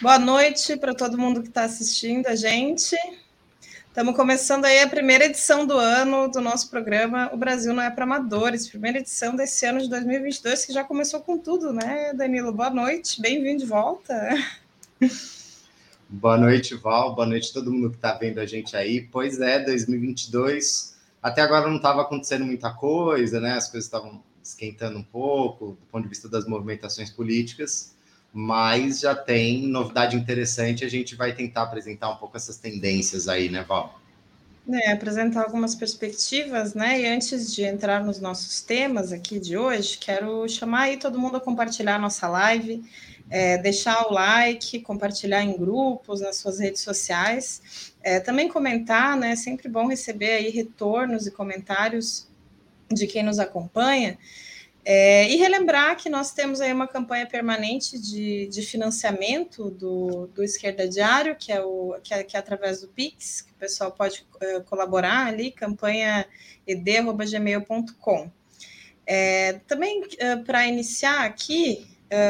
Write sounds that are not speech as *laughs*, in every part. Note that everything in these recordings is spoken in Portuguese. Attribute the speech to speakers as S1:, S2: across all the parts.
S1: Boa noite para todo mundo que está assistindo a gente. Estamos começando aí a primeira edição do ano do nosso programa O Brasil Não É para Amadores, primeira edição desse ano de 2022, que já começou com tudo, né, Danilo? Boa noite, bem-vindo de volta.
S2: Boa noite, Val, boa noite a todo mundo que está vendo a gente aí. Pois é, 2022, até agora não estava acontecendo muita coisa, né, as coisas estavam esquentando um pouco, do ponto de vista das movimentações políticas, mas já tem novidade interessante. A gente vai tentar apresentar um pouco essas tendências aí, né, Val?
S1: É, apresentar algumas perspectivas, né? E antes de entrar nos nossos temas aqui de hoje, quero chamar aí todo mundo a compartilhar a nossa live, é, deixar o like, compartilhar em grupos, nas suas redes sociais, é, também comentar, né? É sempre bom receber aí retornos e comentários de quem nos acompanha. É, e relembrar que nós temos aí uma campanha permanente de, de financiamento do, do Esquerda Diário, que é, o, que é, que é através do Pix, que o pessoal pode uh, colaborar ali, campanha ed.gmail.com. É, também uh, para iniciar aqui,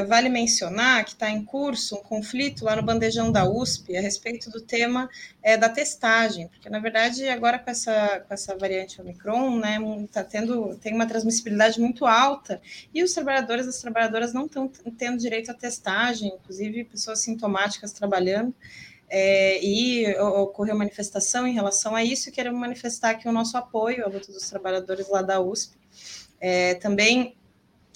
S1: vale mencionar que está em curso um conflito lá no bandejão da USP a respeito do tema é, da testagem, porque na verdade agora com essa, com essa variante Omicron, né, tá tendo tem uma transmissibilidade muito alta e os trabalhadores e as trabalhadoras não estão tendo direito à testagem, inclusive pessoas sintomáticas trabalhando. É, e ocorreu manifestação em relação a isso, e queremos manifestar aqui o nosso apoio à luta dos trabalhadores lá da USP. É, também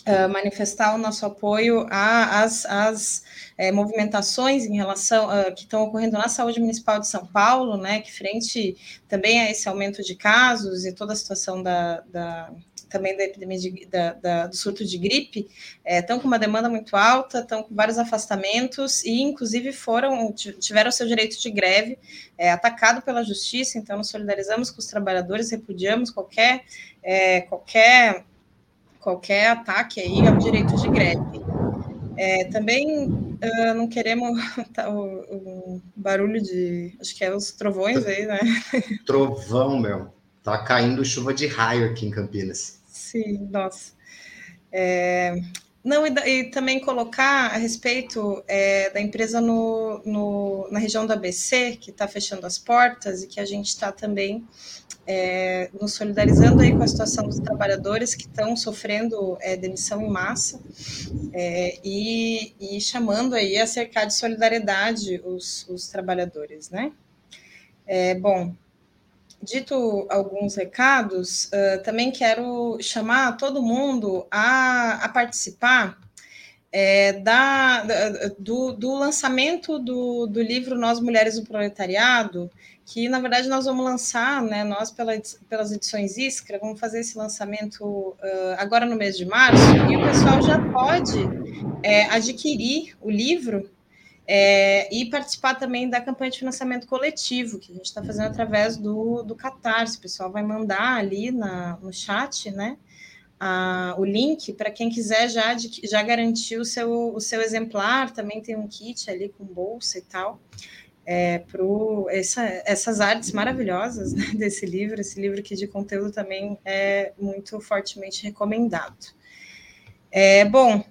S1: Uh, manifestar o nosso apoio às, às é, movimentações em relação uh, que estão ocorrendo na saúde municipal de São Paulo, né, que frente também a esse aumento de casos e toda a situação da, da também da epidemia de, da, da, do surto de gripe, estão é, com uma demanda muito alta, estão com vários afastamentos e, inclusive, foram tiveram seu direito de greve é, atacado pela justiça. Então, nos solidarizamos com os trabalhadores, repudiamos qualquer qualquer qualquer ataque aí ao direito de greve. É, também uh, não queremos *laughs* tá, o, o, barulho de. Acho que é os trovões aí, né? *laughs*
S2: Trovão, meu. Tá caindo chuva de raio aqui em Campinas.
S1: Sim, nossa. É, não, e, e, também colocar a respeito é, da empresa no, no, na região do ABC, que está fechando as portas e que a gente está também é, nos solidarizando aí com a situação dos trabalhadores que estão sofrendo é, demissão em massa é, e, e, chamando aí a cercar de solidariedade os, os trabalhadores, né? É, bom, dito alguns recados, uh, também quero chamar todo mundo a, a participar é, da, da, do, do lançamento do, do livro Nós Mulheres do Proletariado, que na verdade nós vamos lançar, né, nós pela, pelas edições Iskra, vamos fazer esse lançamento uh, agora no mês de março, e o pessoal já pode é, adquirir o livro é, e participar também da campanha de financiamento coletivo, que a gente está fazendo através do, do Catarse, o pessoal vai mandar ali na, no chat, né, a, o link para quem quiser já, já garantir o seu, o seu exemplar, também tem um kit ali com bolsa e tal, é, para essa, essas artes maravilhosas né, *laughs* desse livro, esse livro aqui de conteúdo também é muito fortemente recomendado. É, bom,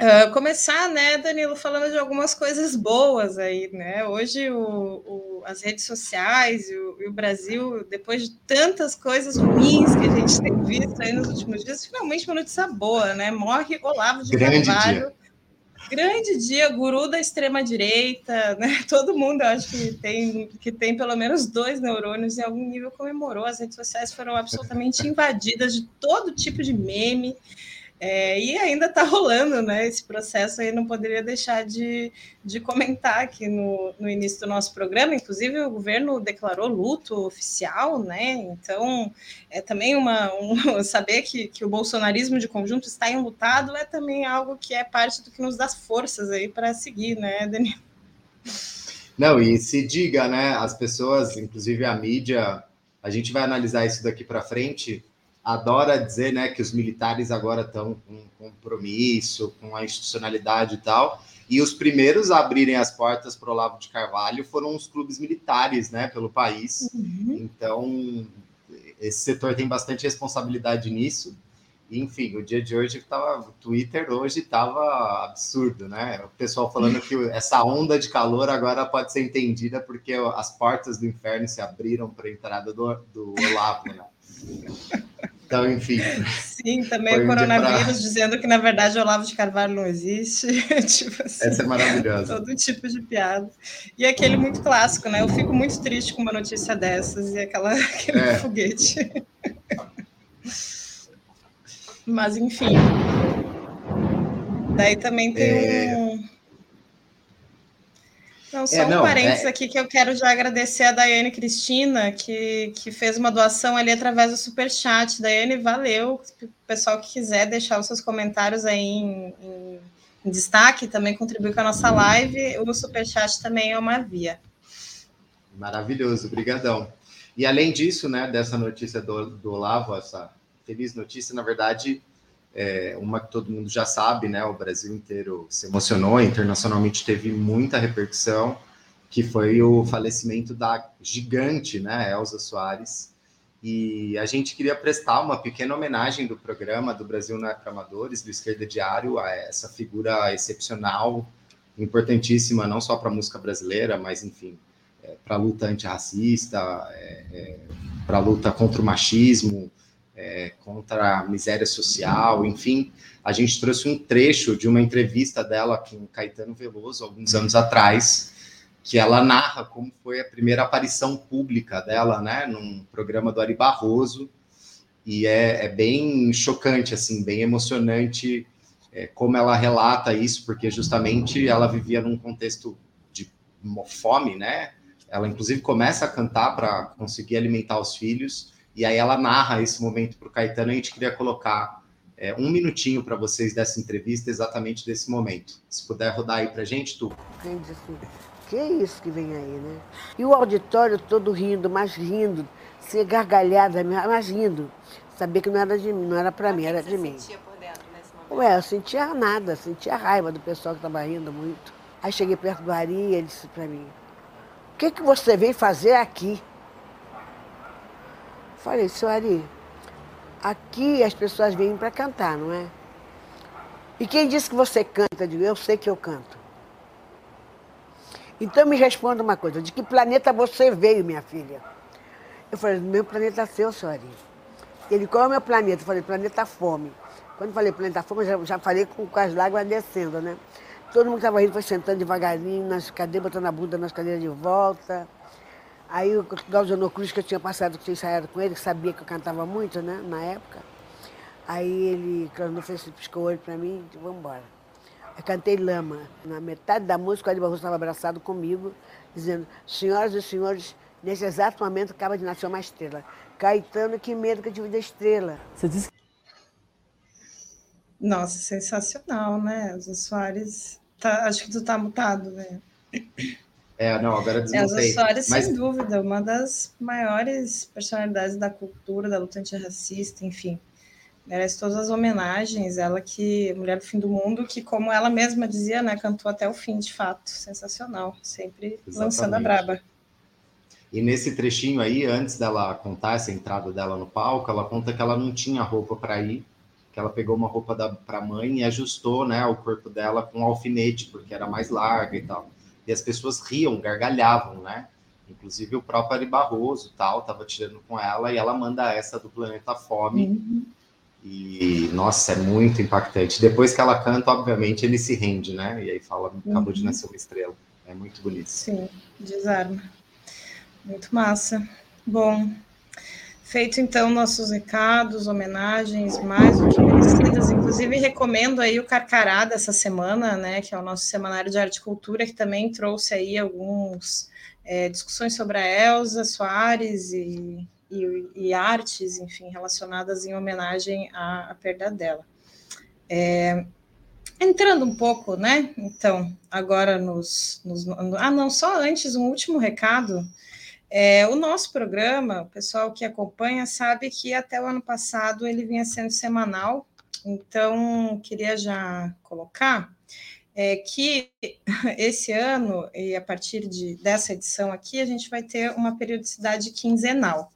S1: uh, começar, né, Danilo, falando de algumas coisas boas aí, né? Hoje o, o, as redes sociais e o, e o, Brasil, depois de tantas coisas ruins que a gente tem visto aí nos últimos dias, finalmente uma notícia boa, né? Morre Olavo de Grande Carvalho. Dia Grande dia, guru da extrema-direita, *laughs* né? Todo mundo acho que tem, que tem pelo menos dois neurônios em algum nível comemorou. As redes sociais foram absolutamente invadidas de todo tipo de meme. É, e ainda está rolando né, esse processo aí, não poderia deixar de, de comentar aqui no, no início do nosso programa. Inclusive, o governo declarou luto oficial, né? Então, é também uma um, *laughs* saber que, que o bolsonarismo de conjunto está enlutado é também algo que é parte do que nos dá forças aí para seguir, né, Danilo?
S2: Não, e se diga, né? As pessoas, inclusive a mídia, a gente vai analisar isso daqui para frente adora dizer né, que os militares agora estão com compromisso, com a institucionalidade e tal. E os primeiros a abrirem as portas para o Olavo de Carvalho foram os clubes militares né, pelo país. Uhum. Então, esse setor tem bastante responsabilidade nisso. enfim, o dia de hoje tava, o Twitter hoje estava absurdo, né? O pessoal falando que *laughs* essa onda de calor agora pode ser entendida porque as portas do inferno se abriram para a entrada do, do Olavo, né? *laughs* Então, enfim.
S1: Sim, também o coronavírus pra... dizendo que, na verdade, o Olavo de Carvalho não existe. *laughs*
S2: tipo assim, Essa é maravilhosa.
S1: Todo tipo de piada. E aquele muito clássico, né? Eu fico muito triste com uma notícia dessas e aquela, *laughs* aquele é. foguete. Mas, enfim. Daí também tem é... um não, só é, não, um parênteses é... aqui que eu quero já agradecer a Daiane Cristina, que, que fez uma doação ali através do Superchat. Daiane, valeu. O pessoal que quiser deixar os seus comentários aí em, em, em destaque, também contribuir com a nossa live. O Superchat também é uma via.
S2: Maravilhoso, brigadão. E além disso, né, dessa notícia do, do Olavo, essa feliz notícia, na verdade, é, uma que todo mundo já sabe, né? O Brasil inteiro se emocionou, internacionalmente teve muita repercussão, que foi o falecimento da gigante, né, Elza Soares. E a gente queria prestar uma pequena homenagem do programa do Brasil Não é Amadores, do Esquerda Diário, a essa figura excepcional, importantíssima, não só para a música brasileira, mas, enfim, é, para a luta antirracista, é, é para a luta contra o machismo, é, contra a miséria social, enfim, a gente trouxe um trecho de uma entrevista dela com Caetano Veloso, alguns anos atrás, que ela narra como foi a primeira aparição pública dela, né, num programa do Ari Barroso, e é, é bem chocante, assim, bem emocionante é, como ela relata isso, porque justamente ela vivia num contexto de fome, né, ela inclusive começa a cantar para conseguir alimentar os filhos, e aí ela narra esse momento para o Caetano. E a gente queria colocar é, um minutinho para vocês dessa entrevista, exatamente desse momento. Se puder rodar aí para gente, tu.
S3: Quem diz assim, que é isso que vem aí, né? E o auditório todo rindo, mas rindo, se gargalhada, mas rindo. Sabia que não era de mim, não era para mim, era de mim. Sentia por dentro nesse momento? Ué, eu sentia nada, sentia raiva do pessoal que estava rindo muito. Aí cheguei perto do Ari e ele disse para mim: O que, que você veio fazer aqui? Falei, seu Ari, aqui as pessoas vêm para cantar, não é? E quem disse que você canta? Eu digo, eu sei que eu canto. Então me responda uma coisa, de que planeta você veio, minha filha? Eu falei, meu planeta é seu, Ari. Ele, qual é o meu planeta? Eu falei, planeta fome. Quando falei planeta fome, já, já falei com, com as lágrimas descendo, né? Todo mundo estava rindo, foi sentando devagarinho nas cadeiras, botando a bunda nas cadeiras de volta. Aí o Galzano Cruz, que eu tinha passado, que tinha ensaiado com ele, que sabia que eu cantava muito, né, na época. Aí ele, quando fez, piscou o olho para mim e disse, vamos embora. Eu cantei Lama. Na metade da música, o Ari Barroso estava abraçado comigo, dizendo, senhoras e senhores, nesse exato momento acaba de nascer uma estrela. Caetano, que medo que eu tive da estrela. Você disse
S1: Nossa, sensacional, né? Os Soares, tá, acho que tu tá mutado, né?
S2: É, não, agora
S1: desmontei. Elza Soares, Mas... sem dúvida, uma das maiores personalidades da cultura, da luta antirracista, enfim. Merece todas as homenagens, ela que, mulher do fim do mundo, que como ela mesma dizia, né, cantou até o fim, de fato, sensacional, sempre Exatamente. lançando a braba.
S2: E nesse trechinho aí, antes dela contar essa entrada dela no palco, ela conta que ela não tinha roupa para ir, que ela pegou uma roupa para a mãe e ajustou, né, o corpo dela com um alfinete, porque era mais larga e tal e as pessoas riam, gargalhavam, né? Inclusive o próprio Ari Barroso tal, tava tirando com ela e ela manda essa do Planeta Fome. Uhum. E, nossa, é muito impactante. Depois que ela canta, obviamente, ele se rende, né? E aí fala, acabou uhum. de nascer uma estrela. É muito bonito.
S1: Sim, desarma. Muito massa. Bom, Feito então nossos recados, homenagens mais do que merecidas. Inclusive, recomendo aí o Carcará dessa semana, né? Que é o nosso semanário de arte e cultura, que também trouxe aí algumas é, discussões sobre a Elza Soares e, e, e, artes, enfim, relacionadas em homenagem à, à perda dela. É, entrando um pouco, né? Então, agora nos, nos. Ah, não, só antes, um último recado. É, o nosso programa, o pessoal que acompanha sabe que até o ano passado ele vinha sendo semanal, então queria já colocar é, que *laughs* esse ano, e a partir de, dessa edição aqui, a gente vai ter uma periodicidade quinzenal.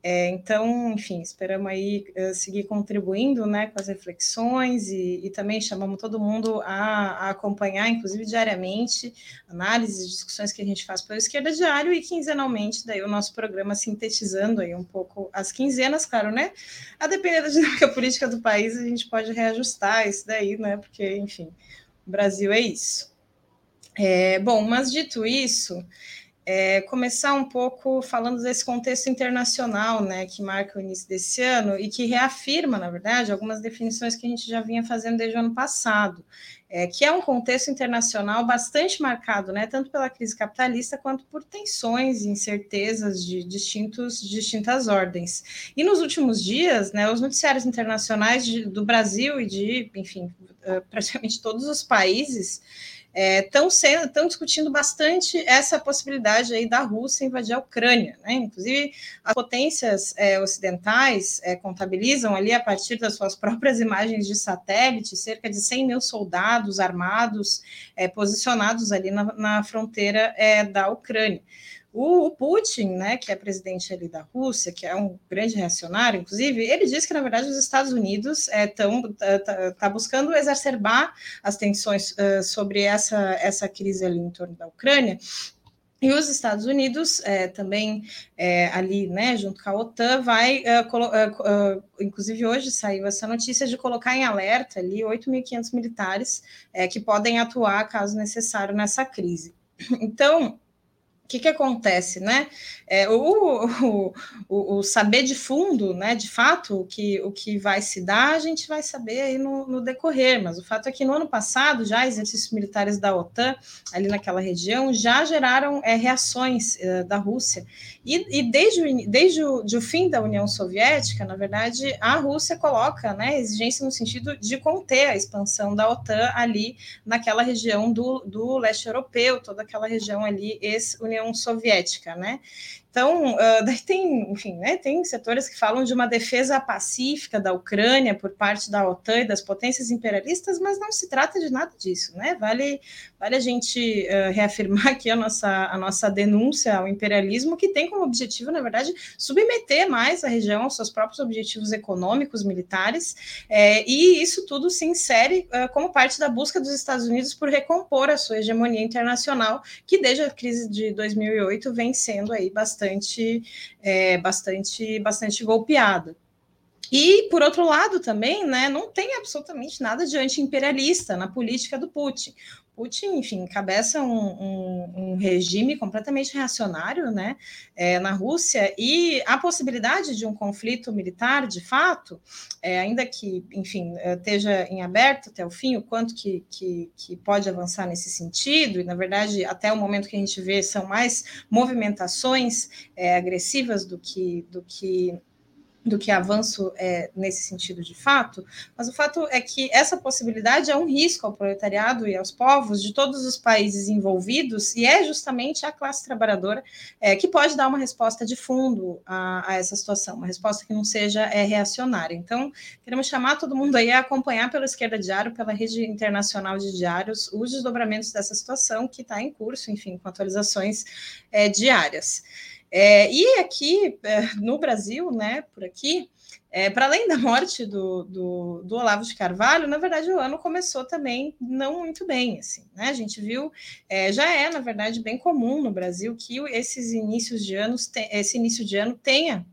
S1: É, então, enfim, esperamos aí uh, seguir contribuindo né, com as reflexões e, e também chamamos todo mundo a, a, acompanhar, inclusive diariamente, análises discussões que a gente faz pelo Esquerda Diário e quinzenalmente, daí o nosso programa sintetizando aí um pouco as quinzenas, claro, né? A depender da *laughs* dinâmica política do país, a gente pode reajustar isso daí, né? Porque, enfim, o Brasil é isso. É, bom, mas dito isso, é, começar um pouco falando desse contexto internacional, né, que marca o início desse ano e que reafirma, na verdade, algumas definições que a gente já vinha fazendo desde o ano passado, é, que é um contexto internacional bastante marcado, né, tanto pela crise capitalista quanto por tensões e incertezas de distintos, distintas ordens. E nos últimos dias, né, os noticiários internacionais de, do Brasil e de, enfim, eh, praticamente todos os países estão é, estão discutindo bastante essa possibilidade aí da Rússia invadir a Ucrânia, né? Inclusive, as potências é, ocidentais é, contabilizam ali, a partir das suas próprias imagens de satélite, cerca de 100 mil soldados armados é, posicionados ali na, na fronteira é, da Ucrânia. O, Putin, né, que é presidente ali da Rússia, que é um grande reacionário, inclusive, ele diz que, na verdade, os Estados Unidos estão é, tá, tá, tá, buscando exacerbar as tensões uh, sobre essa, essa crise ali em torno da Ucrânia, e os Estados Unidos é, também é, ali, né, junto com a OTAN, vai, inclusive hoje saiu essa notícia de colocar em alerta ali 8.500 militares que podem atuar caso necessário nessa crise. Então, que, que acontece, né? É, o, o, o, saber de fundo, né? De fato, o que, o que vai se dar, a gente vai saber aí no, no decorrer, mas o fato é que no ano passado, já exercícios militares da OTAN, ali naquela região, já geraram é, reações é, da Rússia. E, e desde, o, desde o, de o fim da União Soviética, na verdade, a Rússia coloca né, exigência no sentido de conter a expansão da OTAN ali naquela região do, do leste europeu, toda aquela região ali, ex-União União Soviética, né? Então, uh, *laughs* daí tem, enfim, né, tem setores que falam de uma defesa pacífica da Ucrânia por parte da OTAN e das potências imperialistas, mas não se trata de nada disso, né? Vale, vale a gente uh, *laughs* reafirmar aqui a nossa, a nossa denúncia ao imperialismo, que tem como objetivo, na verdade, submeter mais a região aos seus próprios objetivos econômicos, militares, é, e isso tudo se insere uh, como parte da busca dos Estados Unidos por recompor a sua hegemonia internacional, que desde a crise de 2008 vem sendo aí bastante bastante, é, bastante, bastante golpeada. E, por outro lado, também, né, não tem absolutamente nada de anti-imperialista na política do Putin. Putin, enfim, encabeça um, um, um, regime completamente reacionário né, é, na Rússia. E a possibilidade de um conflito militar, de fato, é, ainda que, enfim, é, esteja em aberto até o fim, o quanto que, que, que, pode avançar nesse sentido, e, na verdade, até o momento que a gente vê, são mais movimentações é, agressivas do que, do que do que avanço é, nesse sentido de fato, mas o fato é que essa possibilidade é um risco ao proletariado e aos povos de todos os países envolvidos, e é justamente a classe trabalhadora é, que pode dar uma resposta de fundo a, a, essa situação, uma resposta que não seja é, reacionária. Então, queremos chamar todo mundo aí a acompanhar pela Esquerda Diário, pela rede internacional de diários, os desdobramentos dessa situação que está em curso, enfim, com atualizações é, diárias. É, e aqui é, no Brasil, né, por aqui, é, para além da morte do, do, do, Olavo de Carvalho, na verdade o ano começou também não muito bem, assim, né? A gente viu, é, já é na verdade bem comum no Brasil que esses inícios de anos, esse início de ano tenha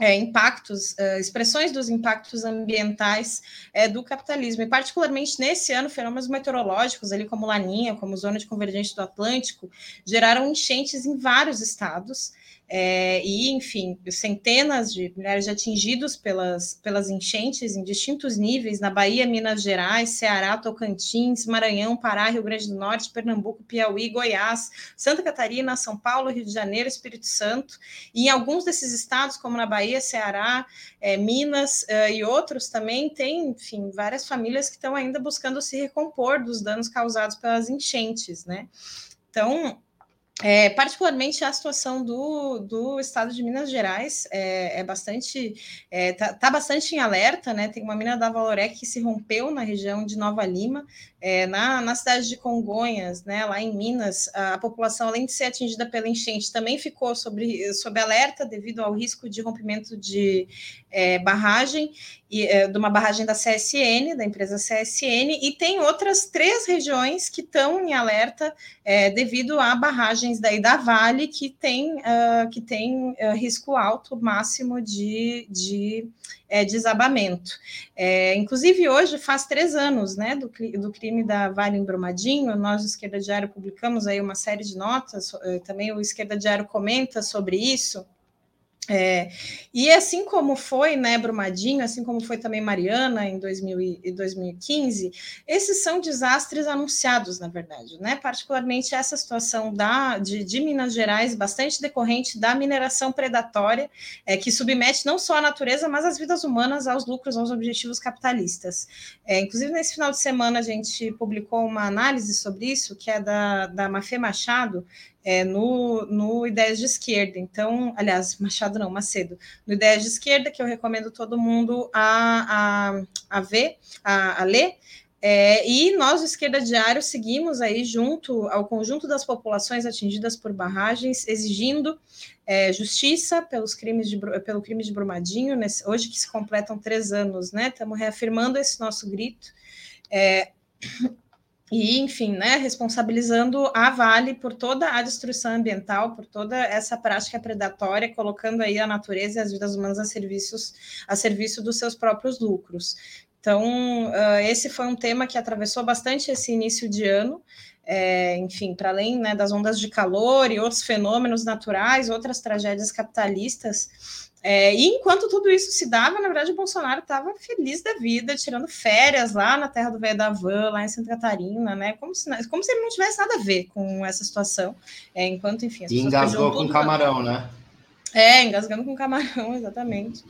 S1: é, impactos, uh, expressões dos impactos ambientais é, do capitalismo, e particularmente nesse ano, fenômenos meteorológicos, ali como Laninha, como Zona de Convergência do Atlântico, geraram enchentes em vários estados, é, e, enfim, centenas de milhares de atingidos pelas, pelas enchentes em distintos níveis na Bahia, Minas Gerais, Ceará, Tocantins, Maranhão, Pará, Rio Grande do Norte, Pernambuco, Piauí, Goiás, Santa Catarina, São Paulo, Rio de Janeiro, Espírito Santo, e em alguns desses estados, como na Bahia, Ceará, é, Minas é, e outros também, tem, enfim, várias famílias que estão ainda buscando se recompor dos danos causados pelas enchentes, né? Então, É, particularmente a situação do, do estado de Minas Gerais é, é bastante está é, tá, tá bastante em alerta, né? Tem uma mina da Valorec que se rompeu na região de Nova Lima, é, na, na cidade de Congonhas, né? Lá em Minas, a, a, população, além de ser atingida pela enchente, também ficou sobre, sob alerta devido ao risco de rompimento de é, barragem de uma barragem da CSN, da empresa CSN, e tem outras três regiões que estão em alerta é, devido a barragens daí da Vale que tem, uh, que tem uh, risco alto máximo de, de é, desabamento. É, inclusive, hoje faz três anos né, do, do crime da Vale em Brumadinho, nós do Esquerda Diário publicamos aí uma série de notas, eh, também o Esquerda Diário comenta sobre isso, é, e assim como foi, né, Brumadinho, assim como foi também Mariana em 2000 e 2015, esses são desastres anunciados, na verdade, né? Particularmente essa situação da, de, de Minas Gerais, bastante decorrente da mineração predatória, é, que submete não só a natureza, mas as vidas humanas aos lucros, aos objetivos capitalistas. É, inclusive, nesse final de semana, a gente publicou uma análise sobre isso, que é da, da Mafê Machado, é, no, no Ideias de Esquerda. Então, aliás, Machado não, Macedo, no Ideias de Esquerda, que eu recomendo todo mundo a, a, a ver, a, a ler. É, e nós, o Esquerda Diário, seguimos aí junto ao conjunto das populações atingidas por barragens, exigindo é, justiça pelos crimes de, pelo crime de Brumadinho, nesse, hoje que se completam três anos, né? Estamos reafirmando esse nosso grito. É, e, enfim, né, responsabilizando a Vale por toda a destruição ambiental, por toda essa prática predatória, colocando aí a natureza e as vidas humanas a, serviços, a serviço dos seus próprios lucros. Então, uh, esse foi um tema que atravessou bastante esse início de ano, é, enfim, para além né, das ondas de calor e outros fenômenos naturais, outras tragédias capitalistas, é, e enquanto tudo isso se dava, na verdade, o Bolsonaro estava feliz da vida, tirando férias lá na terra do velho da van, lá em Santa Catarina, né? Como se, como se ele não tivesse nada a ver com essa situação. É, enquanto, enfim.
S2: e engasgou com camarão, né?
S1: É, engasgando com camarão, *laughs* exatamente.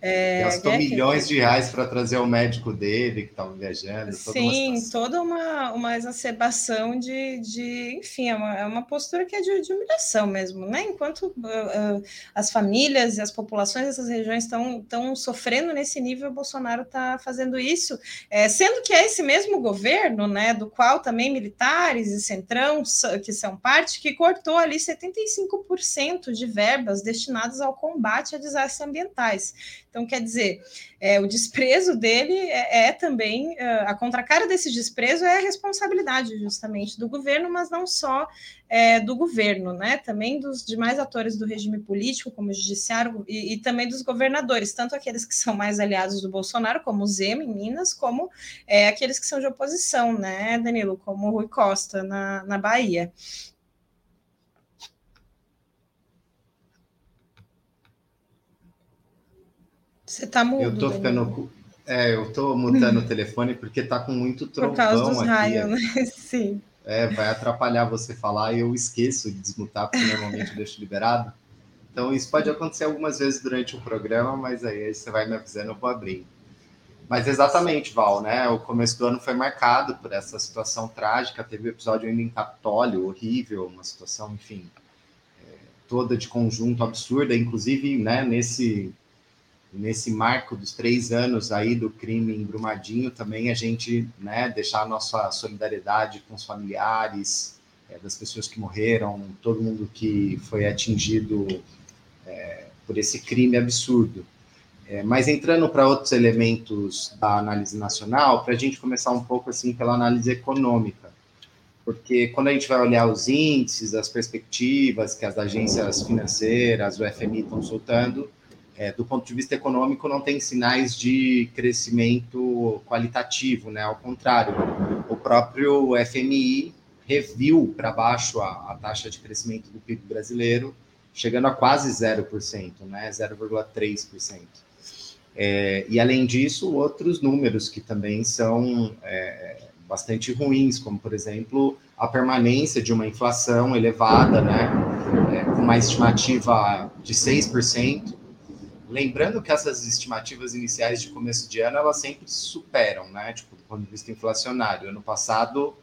S2: É, Gastou é, milhões de reais para trazer o médico dele que estava viajando.
S1: Sim, uma toda uma, uma exacerbação de, de enfim, é uma, é uma postura que é de, de humilhação mesmo, né? Enquanto uh, uh, as famílias e as populações dessas regiões estão sofrendo nesse nível, o Bolsonaro está fazendo isso, é, sendo que é esse mesmo governo, né, do qual também militares e centrão, que são parte, que cortou ali 75% de verbas destinados ao combate a desastres ambientais. Então, quer dizer, é, o desprezo dele é, é também, é, a contracara desse desprezo é a responsabilidade justamente do governo, mas não só é, do governo, né? Também dos demais atores do regime político, como o judiciário, e, e, também dos governadores, tanto aqueles que são mais aliados do Bolsonaro, como o Zema em Minas, como é, aqueles que são de oposição, né, Danilo, como o Rui Costa na, na Bahia. Você tá mudo.
S2: Eu tô ficando. É, eu tô mutando o telefone porque tá com muito trovão *laughs* Por causa dos aqui. raios,
S1: né? *laughs* Sim.
S2: É, vai atrapalhar você falar e eu esqueço de desmutar, porque normalmente eu deixo liberado. Então, isso pode acontecer algumas vezes durante o programa, mas aí você vai me avisando, eu vou abrir. Mas exatamente, Val, né? O começo do ano foi marcado por essa situação trágica. Teve um episódio ainda em Capitólio, horrível, uma situação, enfim, é, toda de conjunto absurda. Inclusive, né, nesse nesse marco dos três anos aí do crime em Brumadinho, também a gente né, deixar a nossa solidariedade com os familiares é, das pessoas que morreram, todo mundo que foi atingido é, por esse crime absurdo. É, mas entrando para outros elementos da análise nacional, para a gente começar um pouco assim pela análise econômica, porque quando a gente vai olhar os índices, as perspectivas que as agências financeiras, o FMI estão soltando, é, do ponto de vista econômico, não tem sinais de crescimento qualitativo, né? Ao contrário, o próprio FMI reviu para baixo a, a, taxa de crescimento do PIB brasileiro, chegando a quase 0%, né? 0,3%. É, e além disso, outros números que também são é, bastante ruins, como por exemplo a permanência de uma inflação elevada, né? É, com uma estimativa de 6%, Lembrando que essas estimativas iniciais de começo de ano, elas sempre superam, né? Tipo, do ponto de vista inflacionário. Ano passado,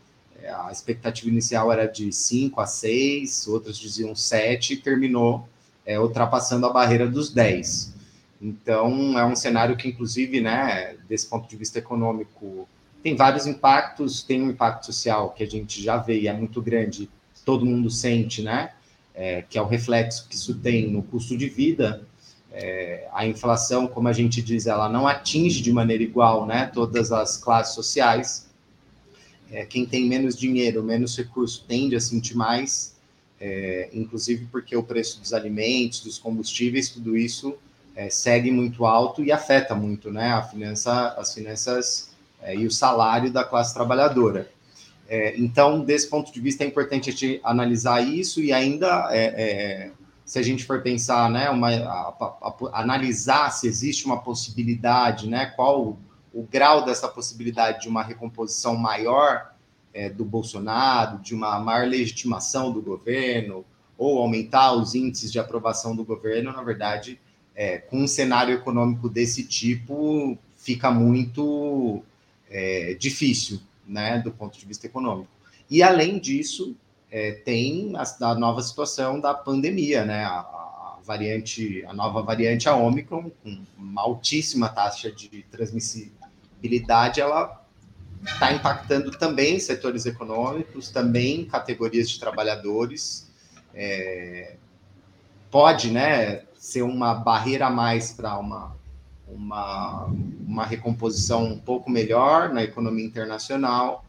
S2: é, a expectativa inicial era de 5 a 6, outros diziam 7, e terminou é, ultrapassando a barreira dos 10. Então, é um cenário que, inclusive, né, desse ponto de vista econômico, tem vários impactos, tem um impacto social que a gente já vê e é muito grande, todo mundo sente, né, é, que é o reflexo que isso tem no custo de vida, é, a inflação, como a gente diz, ela não atinge de maneira igual né, todas as classes sociais. É, quem tem menos dinheiro, menos recurso, tende a sentir mais, é, inclusive porque o preço dos alimentos, dos combustíveis, tudo isso é, segue muito alto e afeta muito né, a finança, as finanças é, e o salário da classe trabalhadora. É, então, desse ponto de vista, é importante a gente analisar isso e ainda se a gente for pensar, né, uma, a, a, a, analisar se existe uma possibilidade, né, qual o, o grau dessa possibilidade de uma recomposição maior é, do Bolsonaro, de uma maior legitimação do governo, ou aumentar os índices de aprovação do governo, na verdade, é, com um cenário econômico desse tipo, fica muito é, difícil, né, do ponto de vista econômico. E, além disso, é, tem a, a, nova situação da pandemia, né? A, a, variante, a nova variante a Omicron, com uma altíssima taxa de transmissibilidade, ela está impactando também setores econômicos, também categorias de trabalhadores. É, pode, né, ser uma barreira a mais para uma, uma, uma recomposição um pouco melhor na economia internacional.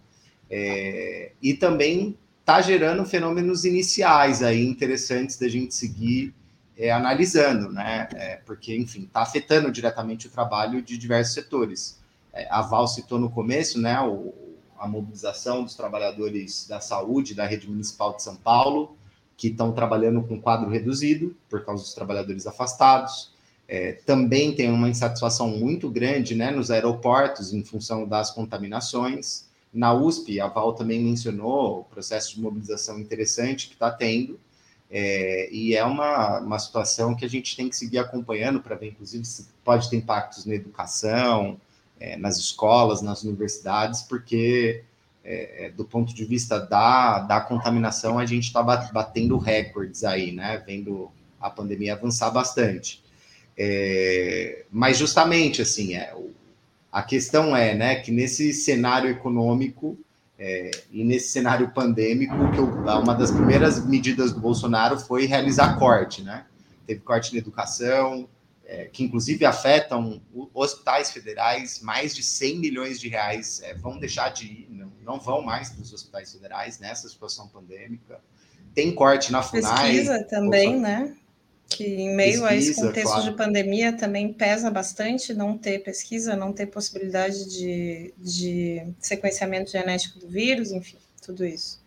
S2: É, e também está gerando fenômenos iniciais aí interessantes da gente seguir é, analisando, né? É, porque, enfim, está afetando diretamente o trabalho de diversos setores. É, a Val citou no começo, né, o, a mobilização dos trabalhadores da saúde da rede municipal de São Paulo, que estão trabalhando com quadro reduzido por causa dos trabalhadores afastados. É, também tem uma insatisfação muito grande né, nos aeroportos em função das contaminações. Na USP, a Val também mencionou o processo de mobilização interessante que está tendo, é, e é uma, uma situação que a gente tem que seguir acompanhando para ver, inclusive, se pode ter impactos na educação, é, nas escolas, nas universidades, porque é, é do ponto de vista da, da contaminação, a gente está batendo recordes aí, né? Vendo a pandemia avançar bastante. É, mas justamente assim, é, o, a questão é, né, que nesse cenário econômico é, e nesse cenário pandêmico, que eu, uma das primeiras medidas do Bolsonaro foi realizar corte, né? Teve corte na educação, é, que inclusive afetam hospitais federais, mais de 100 milhões de reais é, vão deixar de ir, não, não vão mais para os hospitais federais nessa situação pandêmica. Tem corte na FUNAI.
S1: Pesquisa também, Opa. né? Que em meio pesquisa, a esse contexto claro. de pandemia também pesa bastante não ter pesquisa, não ter possibilidade de, de sequenciamento genético do vírus, enfim, tudo isso.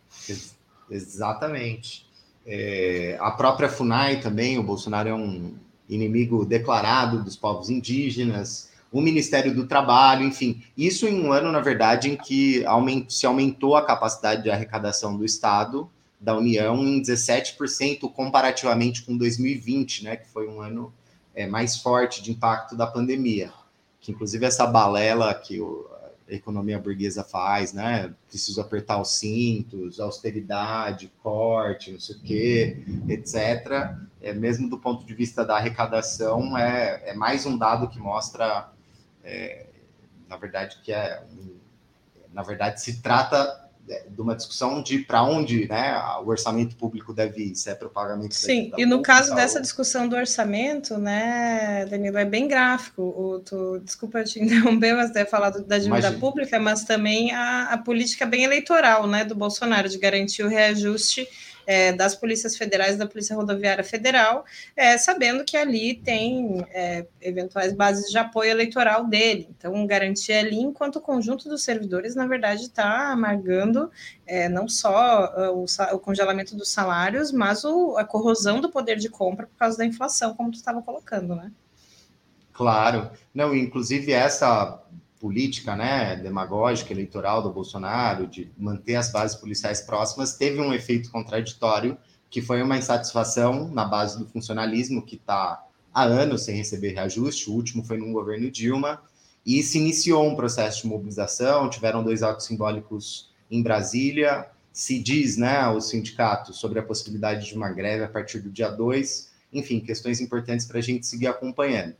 S2: Exatamente. É, a própria FUNAI também, o Bolsonaro é um inimigo declarado dos povos indígenas, o Ministério do Trabalho, enfim, isso em um ano, na verdade, em que se aumentou a capacidade de arrecadação do Estado da União em 17% comparativamente com 2020, né, que foi um ano é, mais forte de impacto da pandemia. Que inclusive essa balela que o, a economia burguesa faz, né, preciso apertar os cintos, austeridade, corte, não sei o quê, etc. É, mesmo do ponto de vista da arrecadação, é, é mais um dado que mostra, é, na verdade, que é, na verdade, se trata de uma discussão de para onde né, o orçamento público deve ir, se é para o pagamento.
S1: Sim, e no caso dessa discussão do orçamento, né, Danilo, é bem gráfico. O, tu, desculpa te *laughs* interromper, mas deve falar da dívida Imagina. pública, mas também a, a política bem eleitoral né, do Bolsonaro, de garantir o reajuste é, das polícias federais da Polícia Rodoviária Federal, é, sabendo que ali tem é, eventuais bases de apoio eleitoral dele. Então, garantir ali, enquanto o conjunto dos servidores, na verdade, está amargando é, não só uh, o, o, congelamento dos salários, mas o, a corrosão do poder de compra por causa da inflação, como tu estava colocando, né?
S2: Claro. Não, inclusive essa política, né, demagógica, eleitoral do Bolsonaro, de manter as bases policiais próximas, teve um efeito contraditório, que foi uma insatisfação na base do funcionalismo, que está há anos sem receber reajuste, o último foi no governo Dilma, e se iniciou um processo de mobilização, tiveram dois atos simbólicos em Brasília. Se diz, né, o sindicato, sobre a possibilidade de uma greve a partir do dia 2. Enfim, questões importantes para a gente seguir acompanhando.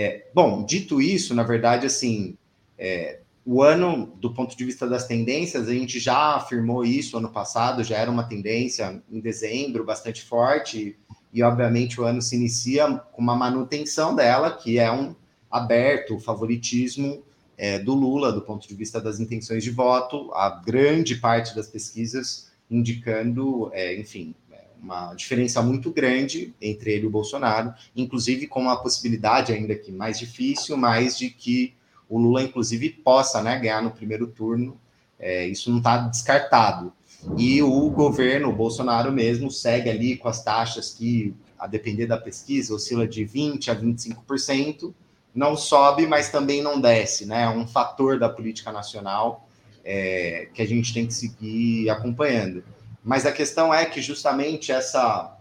S2: É, bom, dito isso, na verdade, assim, é, o ano, do ponto de vista das tendências, a gente já afirmou isso ano passado, já era uma tendência em dezembro bastante forte, e obviamente o ano se inicia com uma manutenção dela, que é um aberto favoritismo é, do Lula do ponto de vista das intenções de voto, a grande parte das pesquisas indicando, é, enfim, uma diferença muito grande entre ele e o Bolsonaro, inclusive com a possibilidade, ainda que mais difícil, mas de que o Lula, inclusive, possa né, ganhar no primeiro turno. É, isso não está descartado. E o governo, o Bolsonaro mesmo, segue ali com as taxas que, a depender da pesquisa, oscila de 20% a 25%, não sobe, mas também não desce, né? É um fator da política nacional é, que a gente tem que seguir acompanhando. Mas a questão é que justamente essa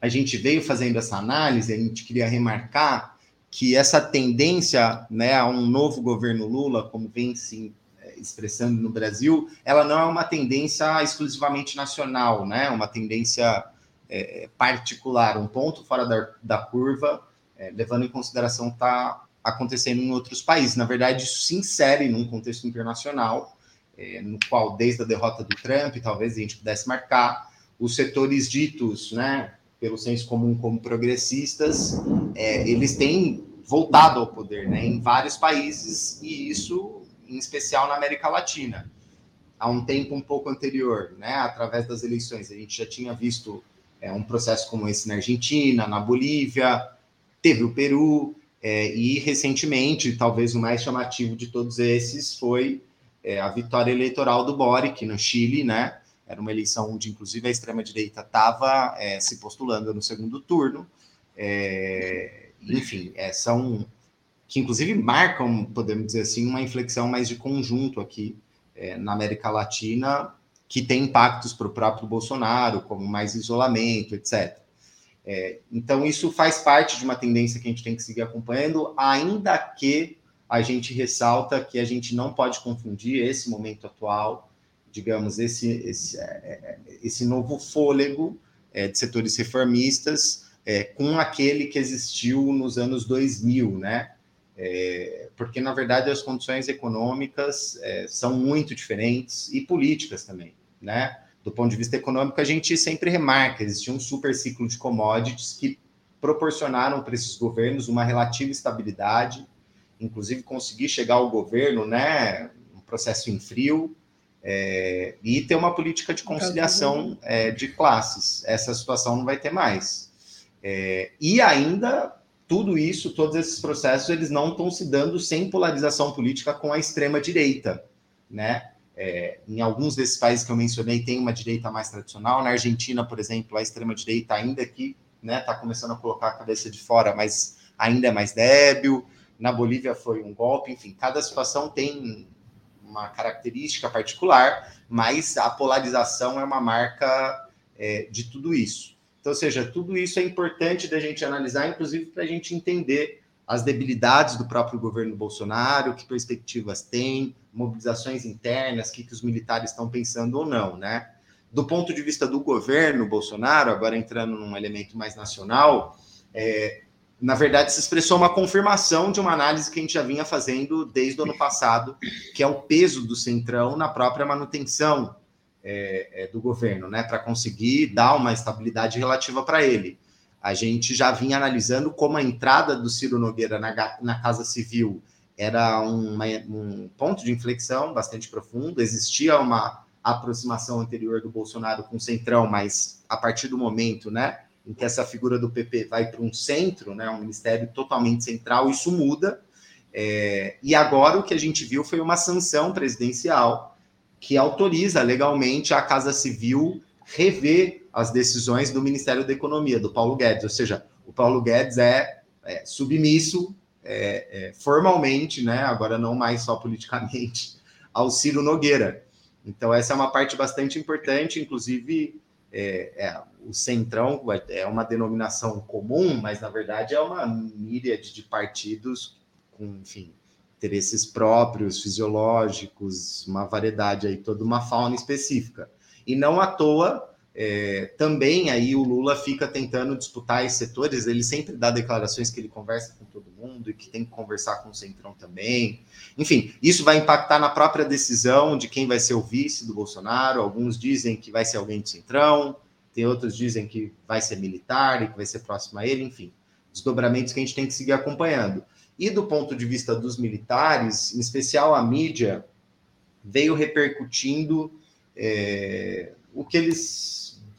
S2: a gente veio fazendo essa análise, a gente queria remarcar que essa tendência né, a um novo governo Lula, como vem se é, expressando no Brasil, ela não é uma tendência exclusivamente nacional, né? Uma tendência é, particular, um ponto fora da, da curva, é, levando em consideração está acontecendo em outros países. Na verdade, isso se insere num contexto internacional é, no qual, desde a derrota do Trump, talvez a gente pudesse marcar, os setores ditos, né, pelo senso comum como progressistas, é, eles têm voltado ao poder né, em vários países, e isso em especial na América Latina. Há um tempo um pouco anterior, né, através das eleições, a gente já tinha visto é, um processo como esse na Argentina, na Bolívia, teve o Peru, é, e recentemente, talvez o mais chamativo de todos esses foi é, a vitória eleitoral do Boric no Chile, né? Era uma eleição onde, inclusive, a extrema-direita estava é, se postulando no segundo turno. É, enfim, é, são que, inclusive, marcam, podemos dizer assim, uma inflexão mais de conjunto aqui é, na América Latina, que tem impactos para o próprio Bolsonaro, como mais isolamento, etc. É, então, isso faz parte de uma tendência que a gente tem que seguir acompanhando, ainda que a gente ressalta que a gente não pode confundir esse momento atual, digamos, esse, esse, é, é, esse novo fôlego é, de setores reformistas é, com aquele que existiu nos anos 2000, né? É, porque, na verdade, as condições econômicas é, são muito diferentes e políticas também, né? Do ponto de vista econômico, a gente sempre remarca, existia um super ciclo de commodities que proporcionaram para esses governos uma relativa estabilidade, inclusive conseguir chegar ao governo, né, um processo em frio, é, e ter uma política de conciliação é, de classes. Essa situação não vai ter mais. É, e ainda, tudo isso, todos esses processos, eles não estão se dando sem polarização política com a extrema-direita, né? É, em alguns desses países que eu mencionei, tem uma direita mais tradicional. Na Argentina, por exemplo, a extrema-direita, ainda que está né, tá começando a colocar a cabeça de fora, mas ainda é mais débil na Bolívia foi um golpe, enfim, cada situação tem uma característica particular, mas a polarização é uma marca é, de tudo isso. Então, ou seja, tudo isso é importante da gente analisar, inclusive para a gente entender as debilidades do próprio governo Bolsonaro, que perspectivas tem, mobilizações internas, o que, que os militares estão pensando ou não, né? Do ponto de vista do governo Bolsonaro, agora entrando num elemento mais nacional, é, na verdade, se expressou uma confirmação de uma análise que a gente já vinha fazendo desde o ano passado, que é o peso do Centrão na própria manutenção é, é, do governo, né, para conseguir dar uma estabilidade relativa para ele. A gente já vinha analisando como a entrada do Ciro Nogueira na, na Casa Civil era uma, um ponto de inflexão bastante profundo, existia uma aproximação anterior do Bolsonaro com o Centrão, mas a partir do momento, né, em que essa figura do PP vai para um centro, né, um ministério totalmente central, isso muda. É, e agora o que a gente viu foi uma sanção presidencial que autoriza legalmente a Casa Civil rever as decisões do Ministério da Economia, do Paulo Guedes. Ou seja, o Paulo Guedes é, é submisso é, é formalmente, né, agora não mais só politicamente, *laughs* ao Ciro Nogueira. Então, essa é uma parte bastante importante, inclusive é, é, o centrão é uma denominação comum, mas na verdade é uma míriade de partidos com, enfim, interesses próprios, fisiológicos, uma variedade aí, toda uma fauna específica. E não à toa, é, também aí o Lula fica tentando disputar esses setores, ele sempre dá declarações que ele conversa com todo mundo e que tem que conversar com o Centrão também. Enfim, isso vai impactar na própria decisão de quem vai ser o vice do Bolsonaro. Alguns dizem que vai ser alguém do Centrão, tem outros dizem que vai ser militar e que vai ser próximo a ele, enfim, desdobramentos que a gente tem que seguir acompanhando. E do ponto de vista dos militares, em especial a mídia, veio repercutindo é, o que eles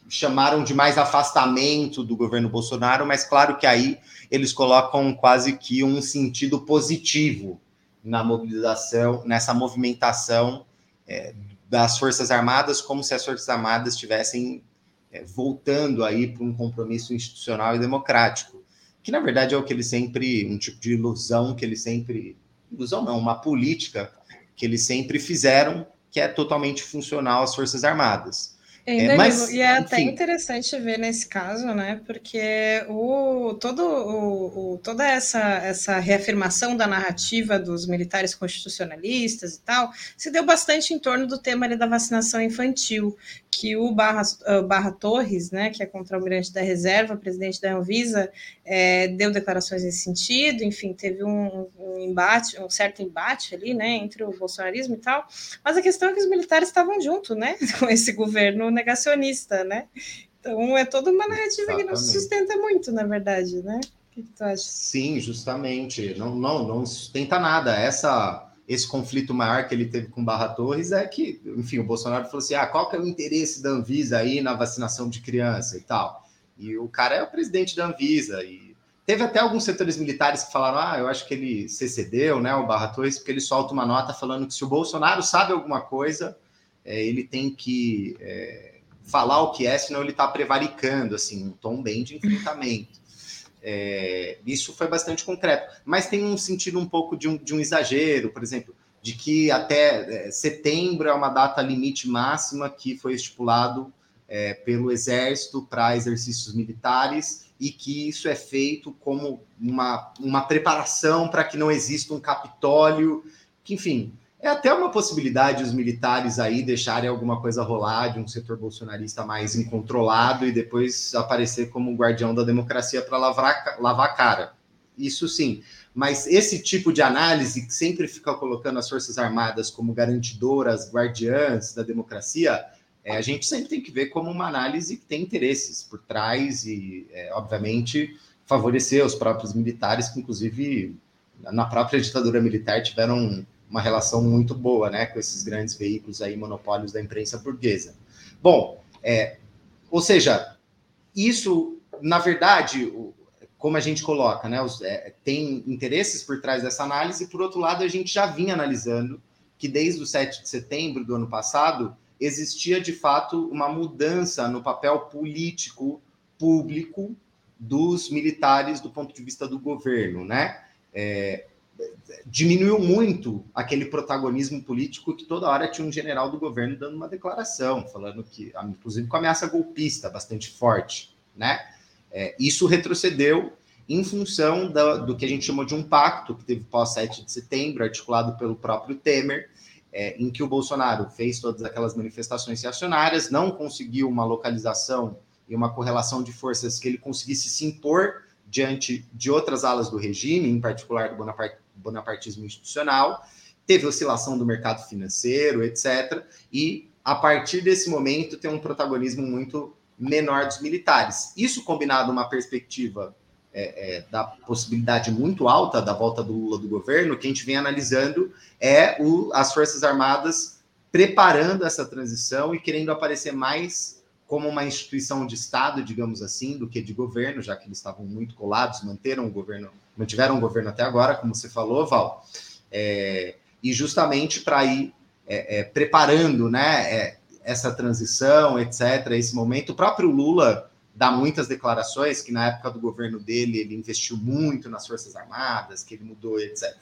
S2: chamaram de mais afastamento do governo Bolsonaro, mas claro que aí eles colocam quase que um sentido positivo na mobilização, nessa movimentação é, das Forças Armadas, como se as Forças Armadas estivessem é, voltando aí para um compromisso institucional e democrático, que na verdade é o que ele sempre, um tipo de ilusão que eles sempre, ilusão não, uma política que eles sempre fizeram, que é totalmente funcional às Forças Armadas.
S1: É, é, mas, e é enfim. até interessante ver nesse caso, né? Porque o, todo, o, o, toda essa, essa reafirmação da narrativa dos militares constitucionalistas e tal se deu bastante em torno do tema ali, da vacinação infantil, que o Barra, Barra Torres, né, que é contra-almirante da reserva, presidente da Anvisa, é, deu declarações nesse sentido, enfim, teve um, um, embate, um certo embate ali, né, entre o bolsonarismo e tal, mas a questão é que os militares estavam junto, né, *laughs* com esse governo negacionista, né, então é toda uma narrativa Exatamente. que não se sustenta muito, na verdade, né, o que, que tu acha?
S2: Sim, justamente, não, não, não sustenta nada, essa esse conflito maior que ele teve com Barra Torres é que, enfim, o Bolsonaro falou assim: ah, qual que é o interesse da Anvisa aí na vacinação de criança e tal? E o cara é o presidente da Anvisa. E teve até alguns setores militares que falaram: ah, eu acho que ele se cedeu, né, o Barra Torres, porque ele solta uma nota falando que se o Bolsonaro sabe alguma coisa, é, ele tem que é, falar o que é, senão ele está prevaricando, assim, um tom bem de enfrentamento. É, isso foi bastante concreto, mas tem um sentido um pouco de um, de um exagero, por exemplo, de que até é, setembro é uma data limite máxima que foi estipulado é, pelo Exército para exercícios militares e que isso é feito como uma, uma preparação para que não exista um Capitólio, que, enfim, é até uma possibilidade os militares aí deixarem alguma coisa rolar de um setor bolsonarista mais incontrolado e depois aparecer como guardião da democracia para lavar, lavar a cara. Isso sim. Mas esse tipo de análise que sempre fica colocando as Forças Armadas como garantidoras, guardiãs da democracia, é, a gente sempre tem que ver como uma análise que tem interesses por trás e, é, obviamente, favorecer os próprios militares, que, inclusive, na própria ditadura militar tiveram uma relação muito boa, né, com esses grandes veículos aí, monopólios da imprensa burguesa. Bom, é, ou seja, isso, na verdade, como a gente coloca, né, os, é, tem interesses por trás dessa análise, por outro lado, a gente já vinha analisando que desde o 7 de setembro do ano passado existia de fato uma mudança no papel político público dos militares do ponto de vista do governo, né? É, diminuiu muito aquele protagonismo político que toda hora tinha um general do governo dando uma declaração, falando que, inclusive com ameaça golpista bastante forte, né? É, isso retrocedeu em função da, do que a gente chamou de um pacto que teve pós 7 de setembro, articulado pelo próprio Temer, é, em que o Bolsonaro fez todas aquelas manifestações reacionárias, não conseguiu uma localização e uma correlação de forças que ele conseguisse se impor diante de outras alas do regime, em particular do bonapartismo institucional, teve oscilação do mercado financeiro, etc. E a partir desse momento tem um protagonismo muito menor dos militares. Isso combinado uma perspectiva é, é, da possibilidade muito alta da volta do Lula do governo, que a gente vem analisando é o, as Forças Armadas preparando essa transição e querendo aparecer mais como uma instituição de Estado, digamos assim, do que de governo, já que eles estavam muito colados, manteram o governo, mantiveram o governo até agora, como você falou, Val, é, e justamente para ir é, é, preparando né, é, essa transição, etc., esse momento. O próprio Lula dá muitas declarações que na época do governo dele ele investiu muito nas Forças Armadas, que ele mudou, etc.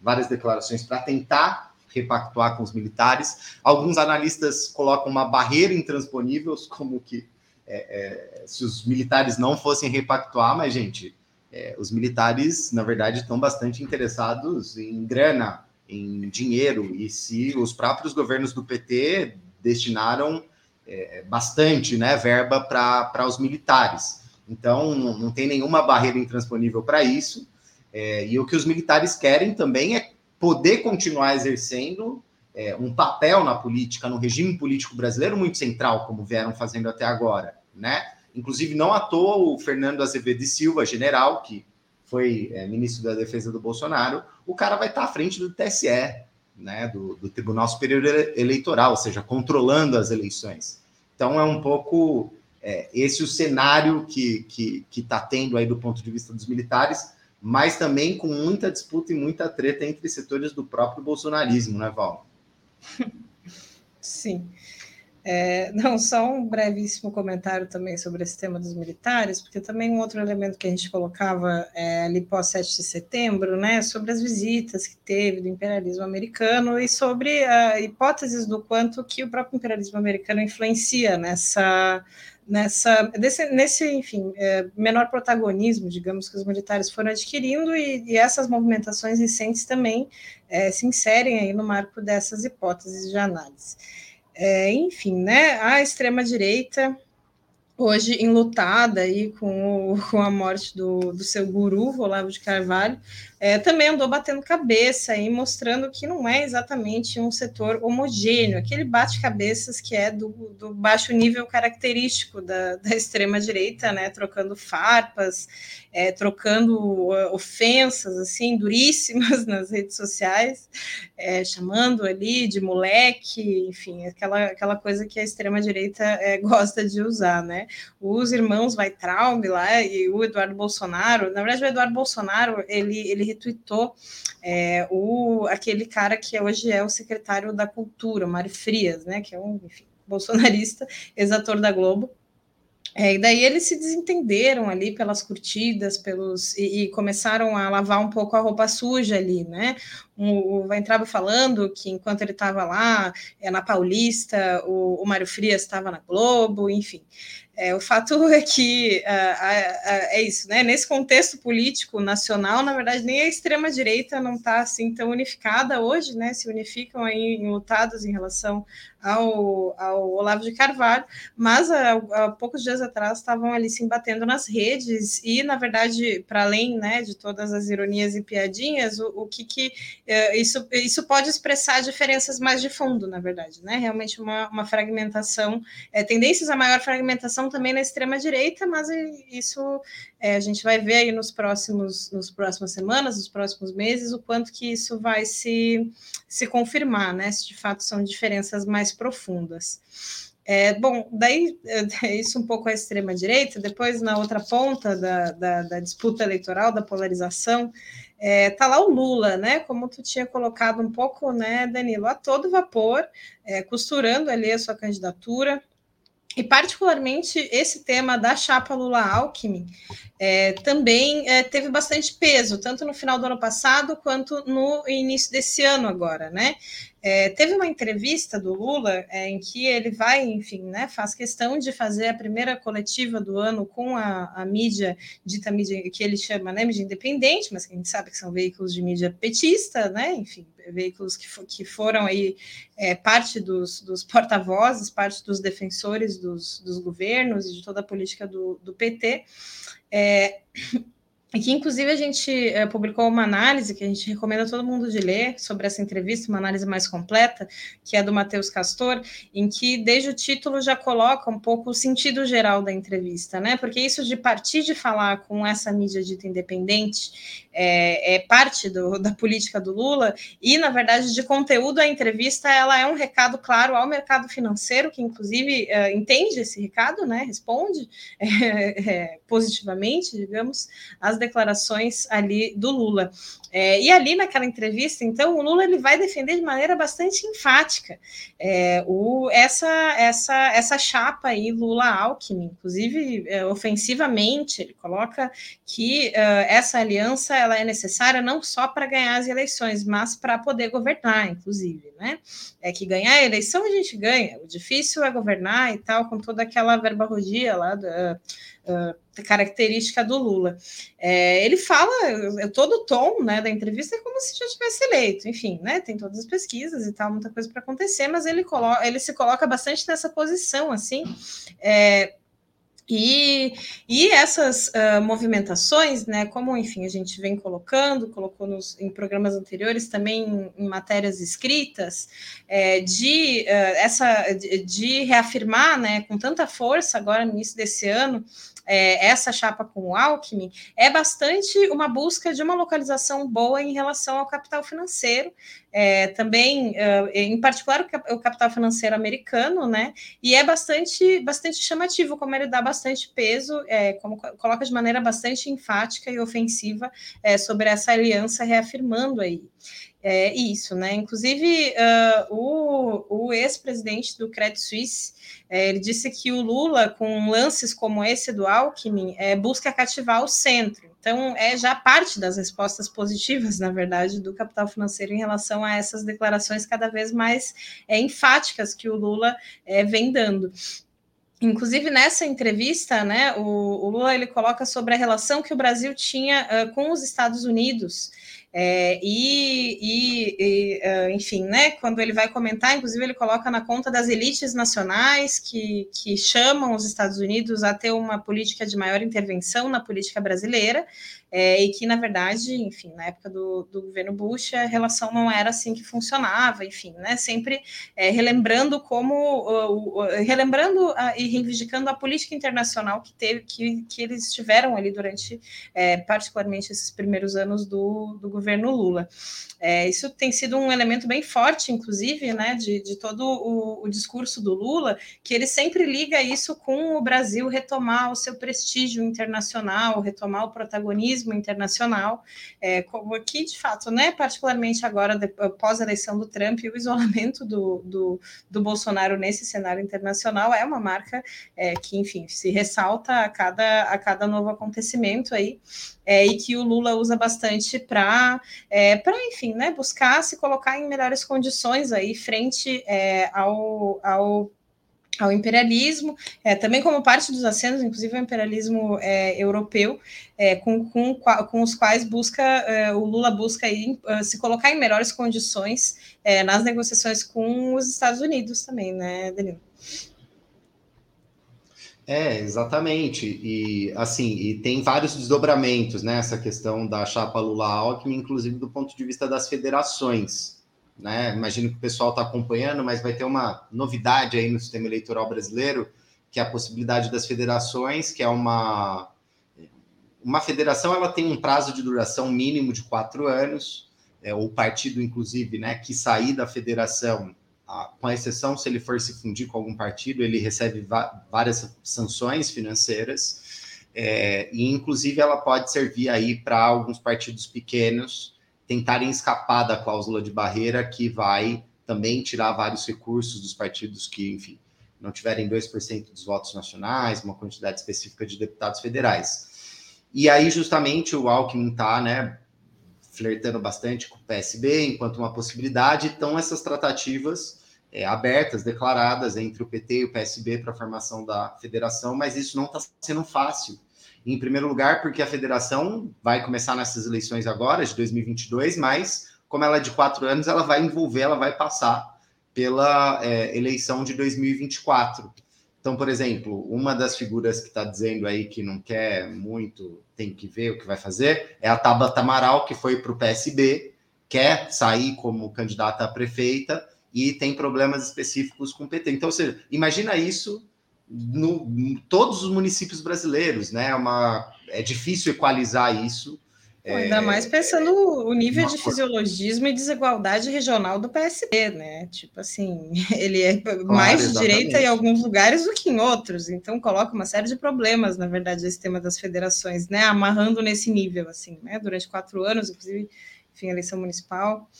S2: Várias declarações para tentar repactuar com os militares. Alguns analistas colocam uma barreira intransponível, como que é, é, se os militares não fossem repactuar, mas, gente, é, os militares, na verdade, estão bastante interessados em grana, em dinheiro, e se os próprios governos do PT destinaram é, bastante né, verba para os militares. Então, não, não, tem nenhuma barreira intransponível para isso. É, e o que os militares querem também é poder continuar exercendo é, um papel na política, no regime político brasileiro muito central, como vieram fazendo até agora, né? Inclusive, não à toa, o Fernando Azevedo Silva, general, que foi é, ministro da Defesa do Bolsonaro, o cara vai estar à frente do TSE, né, do, do Tribunal Superior Eleitoral, ou seja, controlando as eleições. Então, é um pouco é, esse o cenário que está que, que tá tendo aí do ponto de vista dos militares, mas também com muita disputa e muita treta entre setores do próprio bolsonarismo, né, Val? *laughs*
S1: Sim. É, não, só um brevíssimo comentário também sobre esse tema dos militares, porque também um outro elemento que a gente colocava é, ali pós 7 de setembro, né, sobre as visitas que teve do imperialismo americano e sobre a hipóteses do quanto que o próprio imperialismo americano influencia nessa nessa desse, nesse enfim é, menor protagonismo digamos que os militares foram adquirindo e, e essas movimentações recentes também é, se inserem aí no marco dessas hipóteses de análise é, enfim, né? A extrema-direita, hoje enlutada aí com, o, *laughs* com a morte do, do seu guru, Olavo de Carvalho, é, também andou batendo cabeça e mostrando que não é exatamente um setor homogêneo, aquele bate-cabeças que é do, do, baixo nível característico da, da extrema-direita, né, trocando farpas, é, trocando uh, ofensas, assim, duríssimas *laughs* nas redes sociais, é, chamando ali de moleque, enfim, aquela, aquela coisa que a extrema-direita é, *laughs* gosta de usar, né, os irmãos Weitraub lá e o Eduardo Bolsonaro, na verdade o Eduardo Bolsonaro, ele, ele retweetou é, o, aquele cara que hoje é o secretário da Cultura, Mário Frias, né, que é um enfim, *laughs* bolsonarista, ex-ator da Globo, é, e daí eles se desentenderam ali pelas curtidas, pelos e, e, começaram a lavar um pouco a roupa suja ali, né? O, o Weintraub falando que enquanto ele estava lá é, na Paulista, o, o Mário Frias estava na Globo, enfim. É, o fato *laughs* é que uh, é isso, né? Nesse contexto político nacional, na verdade, nem a extrema-direita não está assim tão unificada hoje, né? Se unificam aí em lutados em relação ao, ao Olavo de Carvalho, mas há, há poucos dias atrás estavam ali se embatendo nas redes, e, na verdade, para além né, de todas as ironias e piadinhas, o, o que, que uh, isso, isso pode expressar diferenças mais de fundo, na verdade, né? Realmente uma, uma fragmentação, é, tendências a maior fragmentação também na extrema direita, mas isso é, a gente vai ver aí nos próximos, nos próximas semanas, nos próximos meses, o quanto que isso vai se, se confirmar, né? Se de fato são diferenças mais profundas. É, bom, daí *laughs* é isso um pouco a extrema-direita, depois na outra ponta da, da, da disputa eleitoral, da polarização, é, tá lá o Lula, né? Como tu tinha colocado um pouco, né, Danilo, a todo vapor, é, costurando ali a sua candidatura, e, particularmente, esse tema da chapa Lula-Alckmin é, também é, teve bastante peso, tanto no final do ano passado quanto no início desse ano agora, né? É, teve uma entrevista do Lula é, em que ele vai, enfim, né, faz questão de fazer a primeira coletiva do ano com a, a mídia, dita mídia que ele chama né, mídia independente, mas que a gente sabe que são veículos de mídia petista, né, enfim, veículos que, que foram aí é, parte dos, dos porta-vozes, parte dos defensores dos, dos governos e de toda a política do, do PT. É, e que inclusive a gente é, publicou uma análise que a gente recomenda todo mundo de ler sobre essa entrevista, uma análise mais completa, que é do Matheus Castor, em que desde o título já coloca um pouco o sentido geral da entrevista, né? Porque isso de partir de falar com essa mídia dita independente é, é parte do, da política do Lula, e na verdade de conteúdo a entrevista ela é um recado claro ao mercado financeiro, que inclusive é, entende esse recado, né? Responde *laughs* positivamente, digamos, as declarações ali do Lula. É, e ali naquela entrevista, então, o Lula ele vai defender de maneira bastante enfática é, o, essa, essa, essa chapa aí, Lula-Alckmin, inclusive é, ofensivamente, ele coloca que uh, essa aliança ela é necessária não só para ganhar as eleições, mas para poder governar, inclusive, né? É que ganhar a eleição a gente ganha, o difícil é governar e tal, com toda aquela verborragia lá uh, característica do Lula. É, ele fala, todo o tom né, da entrevista é como se já tivesse eleito, enfim, né, tem todas as pesquisas e tal, muita coisa para acontecer, mas ele, coloca, ele se coloca bastante nessa posição, assim, é, e, e essas uh, movimentações, né, como enfim a gente vem colocando, colocou nos, em programas anteriores, também em, em matérias escritas, é, de uh, essa de, de, reafirmar, né, com tanta força agora no início desse ano, é, essa chapa com o Alckmin, é bastante uma busca de uma localização boa em relação ao capital financeiro, é, também, uh, em particular, o capital financeiro americano, né? E é bastante, bastante chamativo como ele dá bastante peso, é, como coloca de maneira bastante enfática e ofensiva é, sobre essa aliança, reafirmando aí é, isso, né? Inclusive, uh, o, o ex-presidente do Credit Suisse é, ele disse que o Lula, com lances como esse do Alckmin, é, busca cativar o centro. Então, é já parte das respostas positivas, *laughs* na verdade, do capital financeiro em relação a essas declarações cada vez mais é, enfáticas que o Lula é, vem dando. Inclusive nessa entrevista, né, o, o, Lula ele coloca sobre a relação que o Brasil tinha uh, com os Estados Unidos. É, e, e, e uh, enfim, né, quando ele vai comentar, inclusive ele coloca na conta das elites nacionais que, que chamam os Estados Unidos a ter uma política de maior intervenção na política brasileira, é, e que, na verdade, enfim, na época do, do, governo Bush, a relação não era assim que funcionava, enfim, né, sempre é, relembrando como, relembrando e reivindicando a política internacional que teve, que, que eles tiveram ali durante, é, particularmente, esses primeiros anos do, do governo Lula. É, isso tem sido um elemento bem forte, inclusive, né, de, de todo o, o discurso do Lula, que ele sempre liga isso com o Brasil retomar o seu prestígio internacional, retomar o protagonismo internacional, é, como aqui, de fato, né, particularmente agora, após a eleição do Trump e o isolamento do, do, do Bolsonaro nesse cenário internacional, é uma marca é, que, enfim, se ressalta a cada, a cada novo acontecimento aí, é, e que o Lula usa bastante para, é, enfim, né, buscar se colocar em melhores condições aí frente é, ao, ao ao imperialismo, é, também como parte dos acenos, inclusive ao imperialismo é, europeu, é, com, com, com, os quais busca é, o Lula busca aí, uh, se colocar em melhores condições é, nas negociações com os Estados Unidos também, né, Danilo?
S2: É, exatamente. E assim, e tem vários desdobramentos nessa né, questão da chapa Lula-Alckmin, inclusive do ponto de vista das federações né? Imagino que o pessoal está acompanhando, mas vai ter uma novidade aí no sistema eleitoral brasileiro, que é a possibilidade das federações, que é uma uma federação, ela tem um prazo de duração mínimo de quatro anos. É, o partido, inclusive, né, que sair da federação, a, com exceção se ele for se fundir com algum partido, ele recebe várias sanções financeiras. É, e inclusive ela pode servir aí para alguns partidos pequenos tentarem escapar da cláusula de barreira que vai também tirar vários recursos dos partidos que, enfim, não tiverem 2% dos votos nacionais, uma quantidade específica de deputados federais. E aí, justamente, o Alckmin está, né, flertando bastante com o PSB enquanto uma possibilidade, então essas tratativas é, abertas, declaradas entre o PT e o PSB para a formação da federação, mas isso não está sendo fácil em primeiro lugar, porque a federação vai começar nessas eleições agora, de 2022, mas como ela é de quatro anos, ela vai envolver, ela vai passar pela é, eleição de 2024. Então, por exemplo, uma das figuras que está dizendo aí que não quer muito, tem que ver o que vai fazer, é a Tabata Amaral, que foi para o PSB, quer sair como candidata a prefeita e tem problemas específicos com o PT. Então, ou seja, imagina isso no, em todos os municípios brasileiros, né? É uma, é difícil equalizar isso.
S1: Ainda é, mais pensando o nível de fisiologismo e desigualdade regional do PSB, né? Tipo assim, *laughs* ele é claro, mais de exatamente. direita em alguns lugares do que em outros, então coloca uma série de problemas, na verdade, esse tema das federações, né? Amarrando nesse nível, assim, né? Durante quatro anos, inclusive, enfim, eleição municipal.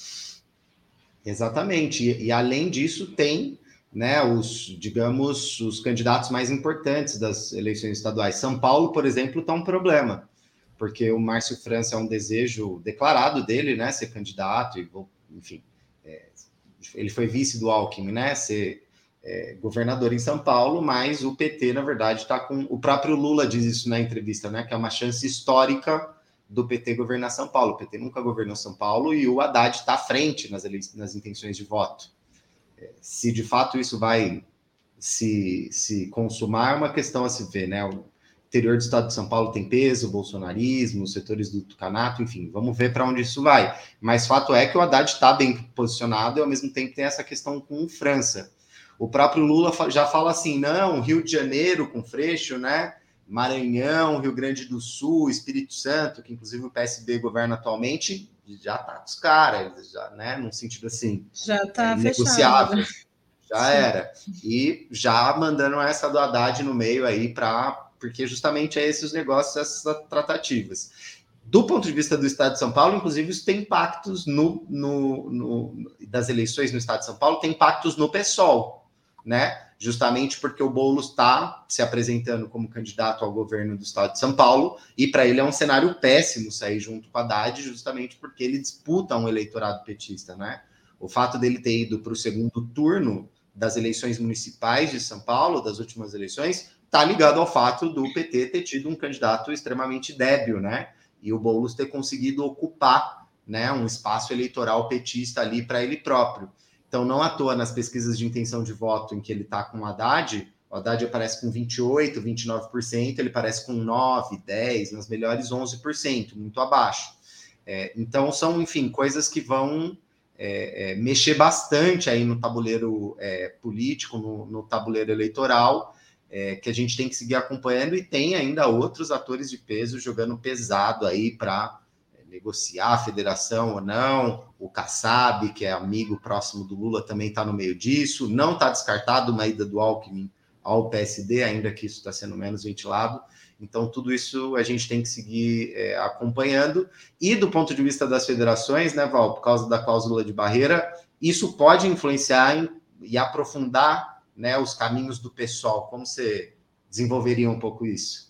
S2: Exatamente, e, e além disso, tem né, os, digamos, os candidatos mais importantes das eleições estaduais. São Paulo, por exemplo, está um problema, porque o Márcio França é um desejo declarado dele, né, ser candidato, e, enfim, é, ele foi vice do Alckmin, né, ser é, governador em São Paulo, mas o PT, na verdade, está com. O próprio Lula diz isso na entrevista, né? Que é uma chance histórica do PT governar São Paulo. O PT nunca governou São Paulo e o Haddad está à frente nas, nas intenções de voto. Se de fato isso vai se, se consumar, é uma questão a se ver, né? O interior do estado de São Paulo tem peso, bolsonarismo, os setores do tucanato, enfim, vamos ver para onde isso vai. Mas fato é que o Haddad está bem posicionado e ao mesmo tempo tem essa questão com França. O próprio Lula já fala assim: não, Rio de Janeiro com Freixo, né? Maranhão, Rio Grande do Sul, Espírito Santo, que inclusive o PSB governa atualmente, já tá com os caras, já, né? Num sentido assim.
S1: Já tá é, negociável.
S2: Já Sim. era. E já mandando essa do Haddad no meio aí para. Porque justamente é esses os negócios, essas tratativas. Do ponto de vista do Estado de São Paulo, inclusive, isso tem impactos no, no, no das eleições no Estado de São Paulo, tem impactos no PSOL né? Justamente porque o Boulos está se apresentando como candidato ao governo do estado de São Paulo, e para ele é um cenário péssimo sair junto com a Haddad, justamente porque ele disputa um eleitorado petista, né? O fato dele ter ido para o segundo turno das eleições municipais de São Paulo, das últimas eleições, está ligado ao fato do PT ter tido um candidato extremamente débil, né? E o Boulos ter conseguido ocupar né, um espaço eleitoral petista ali para ele próprio. Então, não à toa, nas pesquisas de intenção de voto em que ele está com o Haddad, o Haddad aparece com 28%, 29%, ele parece com 9%, 10%, nas melhores 11%, muito abaixo. É, então, são, enfim, coisas que vão é, é, mexer bastante aí no tabuleiro é, político, no, no, tabuleiro eleitoral, é, que a gente tem que seguir acompanhando, e tem ainda outros atores de peso jogando pesado aí para negociar a federação ou não. O Kassab, que é amigo próximo do Lula, também está no meio disso. Não está descartado uma ida do Alckmin ao PSD, ainda que isso está sendo menos ventilado. Então, tudo isso a gente tem que seguir é, acompanhando. E do ponto de vista das federações, né, Val, por causa da cláusula de barreira, isso pode influenciar em, e aprofundar né, os caminhos do pessoal. Como você desenvolveria um pouco isso?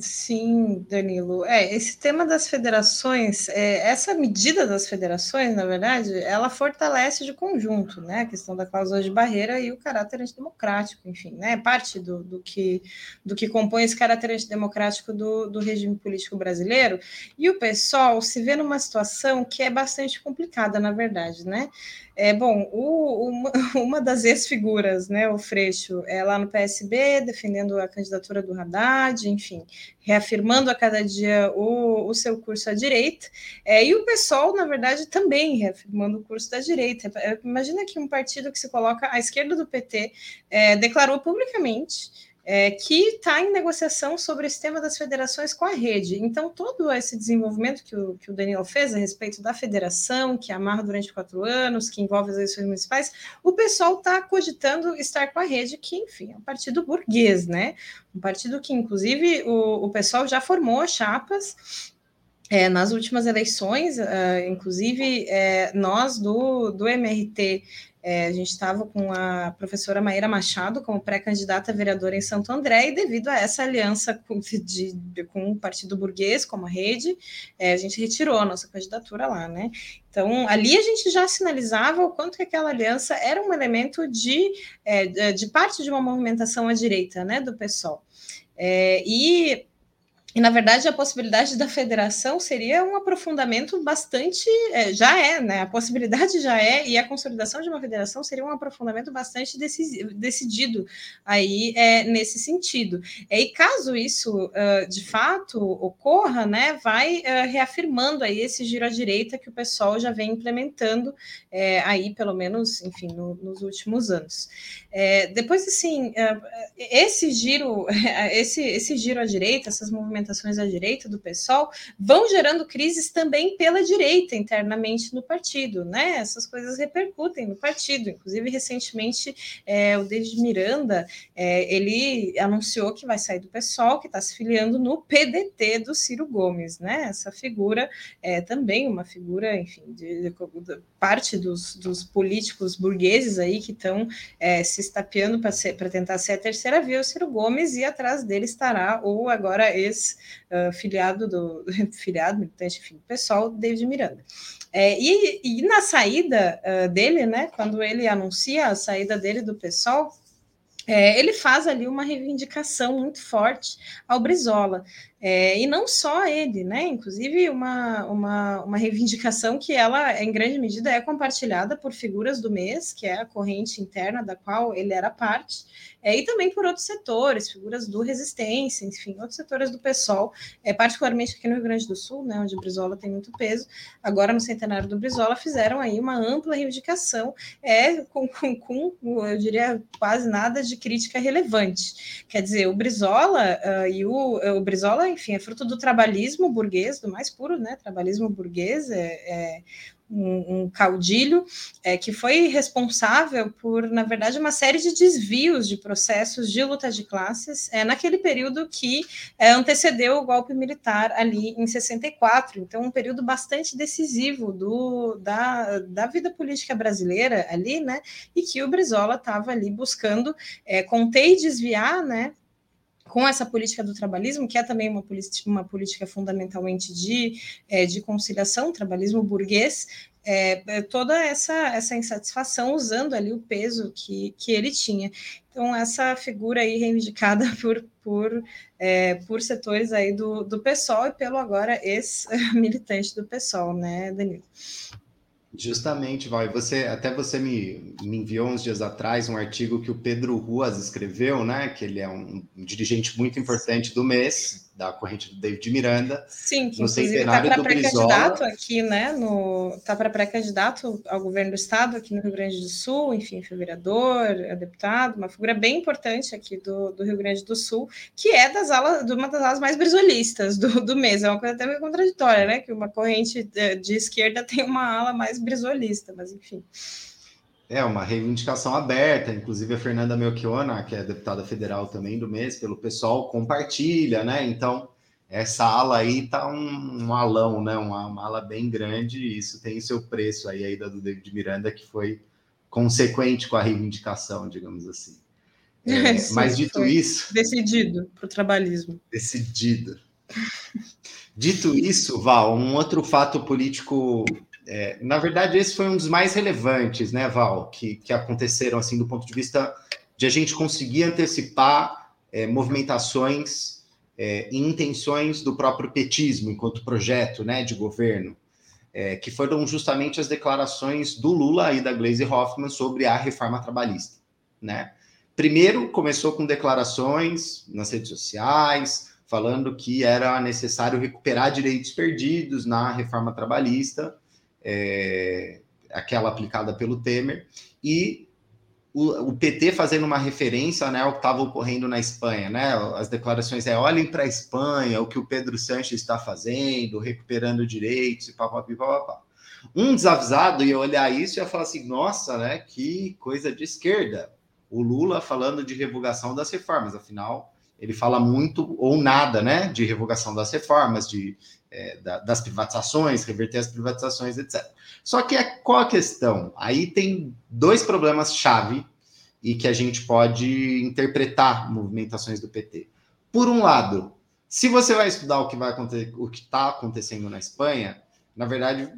S1: Sim, Danilo. É, esse tema das federações, é, essa medida das federações, na verdade, ela fortalece de conjunto, né, a questão da cláusula de barreira e o caráter antidemocrático, enfim, né, parte do, do, que, do que compõe esse caráter antidemocrático do, do regime político brasileiro, e o pessoal se vê numa situação que é bastante complicada, na verdade, né, é, bom, o, uma, *laughs* uma, das ex-figuras, né, o Freixo, é lá no PSB, defendendo a candidatura do Haddad, enfim, reafirmando a cada dia o, o seu curso à direita, é, e o PSOL, na verdade, também reafirmando o curso da direita. É, imagina que um partido que se coloca à esquerda do PT é, declarou publicamente é, que está em negociação sobre esse tema das federações com a rede. Então, todo esse desenvolvimento que o, que o Daniel fez a respeito da federação, que amarra durante quatro anos, que envolve as eleições municipais, o pessoal está cogitando estar com a rede, que, enfim, é um partido burguês, né? Um partido que, inclusive, o, o pessoal já formou chapas é, nas últimas eleições, uh, inclusive é, nós do, do MRT é, a gente estava com a professora Maíra Machado como pré-candidata vereadora em Santo André, e devido a essa aliança com, de, de, com o Partido Burguês, como rede, é, a gente retirou a nossa candidatura lá, né? Então, ali a gente já sinalizava o quanto que aquela aliança era um elemento de, é, de parte de uma movimentação à direita, né, do PSOL. É, e e, na verdade, a possibilidade da federação seria um aprofundamento bastante. É, já é, né? A possibilidade já é, e a consolidação de uma federação seria um aprofundamento bastante decidido aí é, nesse sentido. e caso isso de fato ocorra, né, vai reafirmando aí esse giro à direita que o pessoal já vem implementando é, aí, pelo menos, enfim, no, nos últimos anos. É, depois, assim, esse giro, *laughs* esse, esse giro à direita, essas movimentações movimentações à direita do PSOL vão gerando crises também pela direita internamente no partido, né? Essas coisas repercutem no partido. Inclusive, recentemente, é, o David Miranda é, ele anunciou que vai sair do PSOL, que está se filiando no PDT do Ciro Gomes, né? Essa figura é também uma figura, enfim, de, de, de parte dos, dos, políticos burgueses aí que estão é, se estapeando para tentar ser a terceira via, o Ciro Gomes, e atrás dele estará o agora ex uh, filiado do *laughs* filiado, militante, enfim, pessoal, David Miranda. É, e, e, na saída uh, dele, né, quando ele anuncia a saída dele do PSOL, é, ele faz ali uma reivindicação muito forte ao Brizola. É, e não só ele, né? Inclusive uma, uma, uma reivindicação que ela, em grande medida, é compartilhada por figuras do mês, que é a corrente interna da qual ele era parte, é, e também por outros setores, figuras do Resistência, enfim, outros setores do PSOL, é, particularmente aqui no Rio Grande do Sul, né, onde o Brizola tem muito peso, agora no centenário do Brizola, fizeram aí uma ampla reivindicação, é, com, com, com eu diria, quase nada de crítica relevante. Quer dizer, o Brizola uh, e o, o Brizola, enfim, é fruto do trabalhismo burguês, do mais puro, né, trabalhismo burguês, é, é um, um caudilho é, que foi responsável por, na verdade, uma série de desvios de processos de luta de classes é, naquele período que é, antecedeu o golpe militar ali em 64. Então, um período bastante decisivo do, da, da vida política brasileira ali, né? E que o Brizola estava ali buscando é, conter e desviar, né? Com essa política do trabalhismo, que é também uma, uma política fundamentalmente de, é, de conciliação, trabalhismo burguês, é, toda essa, essa insatisfação usando ali o peso que, que ele tinha. Então, essa figura aí reivindicada *laughs* por, por, é, por setores aí do, do PSOL e pelo agora ex-militante do PSOL, né, Danilo?
S2: Justamente, Val, você até você me, me, enviou uns dias atrás um artigo que o Pedro Ruas escreveu, né? Que ele é um, um dirigente muito importante do mês, da corrente do David Miranda.
S1: Sim, que no inclusive está para pré-candidato aqui, né? No, está para pré-candidato ao governo do estado aqui no Rio Grande do Sul, enfim, foi vereador, é deputado, uma figura bem importante aqui do, do Rio Grande do Sul, que é das alas, de uma das alas mais brisolistas do, do mês. É uma coisa até meio contraditória, né? Que uma corrente de, de esquerda tem uma ala mais brisolista, mas enfim.
S2: É uma reivindicação aberta, inclusive a Fernanda Melchiona, que é deputada federal também do mês, pelo pessoal, compartilha, né? Então, essa ala aí tá um, um alão, né? Uma, uma, ala bem grande, e isso tem seu preço aí, aí da do David Miranda, que foi consequente com a reivindicação, digamos assim. É, *laughs* Sim, mas dito isso.
S1: Decidido para o trabalhismo.
S2: Decidido. Dito isso, Val, um outro fato político é, na verdade, esse foi um dos mais relevantes, né, Val, que, que aconteceram assim do ponto de vista de a gente conseguir antecipar é, movimentações é, e intenções do próprio petismo enquanto projeto, né, de governo, é, que foram justamente as declarações do Lula e da Gleisi Hoffmann sobre a reforma trabalhista, né? Primeiro começou com declarações nas redes sociais, falando que era necessário recuperar direitos perdidos na reforma trabalhista é, aquela aplicada pelo Temer, e o, o, PT fazendo uma referência né, ao que estava ocorrendo na Espanha, né? As declarações é olhem para a Espanha, o que o Pedro Sanches está fazendo, recuperando direitos e papapá. Um desavisado ia olhar isso e ia falar assim: nossa, né? Que coisa de esquerda. O Lula falando de revogação das reformas, afinal, ele fala muito ou nada, né? De revogação das reformas, de é, da, das privatizações, reverter as privatizações, etc. Só que é, qual a questão? Aí tem dois problemas-chave e que a gente pode interpretar movimentações do PT. Por um lado, se você vai estudar o que vai acontecer, o que está acontecendo na Espanha, na verdade,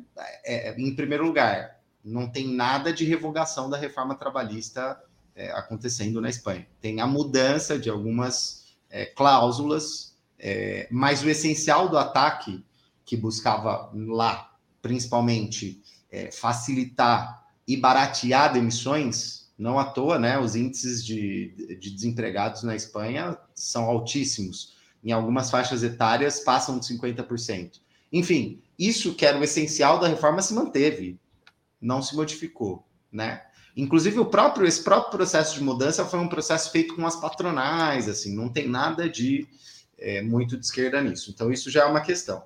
S2: é, é, em primeiro lugar, não tem nada de revogação da reforma trabalhista é, acontecendo na Espanha. Tem a mudança de algumas é, cláusulas, é, mas o essencial do ataque que buscava lá, principalmente, é, facilitar e baratear demissões, não à toa, né? Os índices de, de desempregados na Espanha são altíssimos. Em algumas faixas etárias passam de 50%. Enfim, isso que era o essencial da reforma se manteve, não se modificou, né? Inclusive o próprio esse próprio processo de mudança foi um processo feito com as patronais, assim, não tem nada de é, muito de esquerda nisso. Então isso já é uma questão.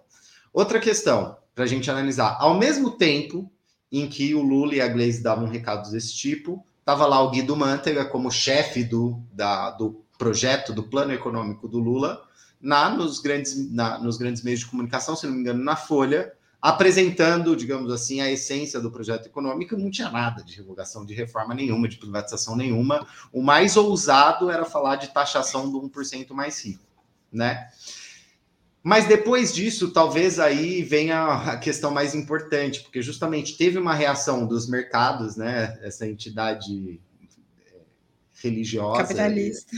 S2: Outra questão para a gente analisar: ao mesmo tempo em que o Lula e a Gleisi davam recados desse tipo, estava lá o Guido Mantega como chefe do, da, do projeto, do plano econômico do Lula, na, nos, grandes, na, nos grandes meios de comunicação, se não me engano, na Folha, apresentando, digamos assim, a essência do projeto econômico, não tinha nada de revogação de reforma nenhuma, de privatização nenhuma. O mais ousado era falar de taxação do 1% mais rico, né? Mas depois disso, talvez aí venha a questão mais importante, porque justamente teve uma reação dos mercados, né? Essa entidade é, religiosa.
S1: Capitalista.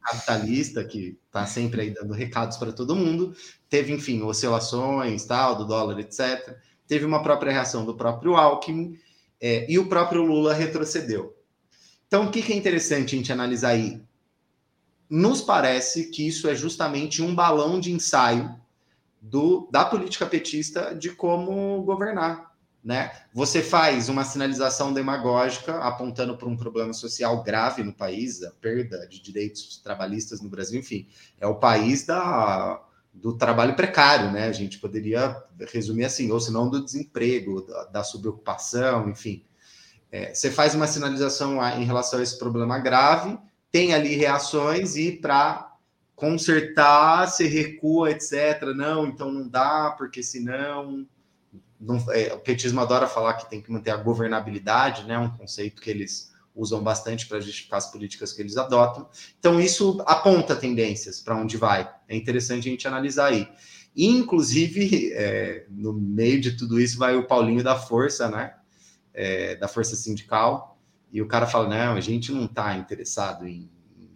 S2: Capitalista, que está sempre aí dando recados para todo mundo. Teve, enfim, oscilações, tal, do dólar, etc. Teve uma própria reação do próprio Alckmin é, e o próprio Lula retrocedeu. Então, o que, que é interessante a gente analisar aí? Nos parece que isso é justamente um balão de ensaio do, da política petista de como governar. Né? Você faz uma sinalização demagógica apontando para um problema social grave no país, a perda de direitos trabalhistas no Brasil, enfim, é o país da, do trabalho precário, né? A gente poderia resumir assim, ou se não do desemprego, da, da subocupação, enfim. É, você faz uma sinalização em relação a esse problema grave, tem ali reações e para consertar se recua, etc. Não, então não dá, porque senão. Não, é, o petismo adora falar que tem que manter a governabilidade, né? Um conceito que eles usam bastante para justificar as políticas que eles adotam. Então, isso aponta tendências para onde vai. É interessante a gente analisar aí. Inclusive, é, no meio de tudo isso, vai o Paulinho da Força, né? É, da Força Sindical, e o cara fala: não, a gente não está interessado em,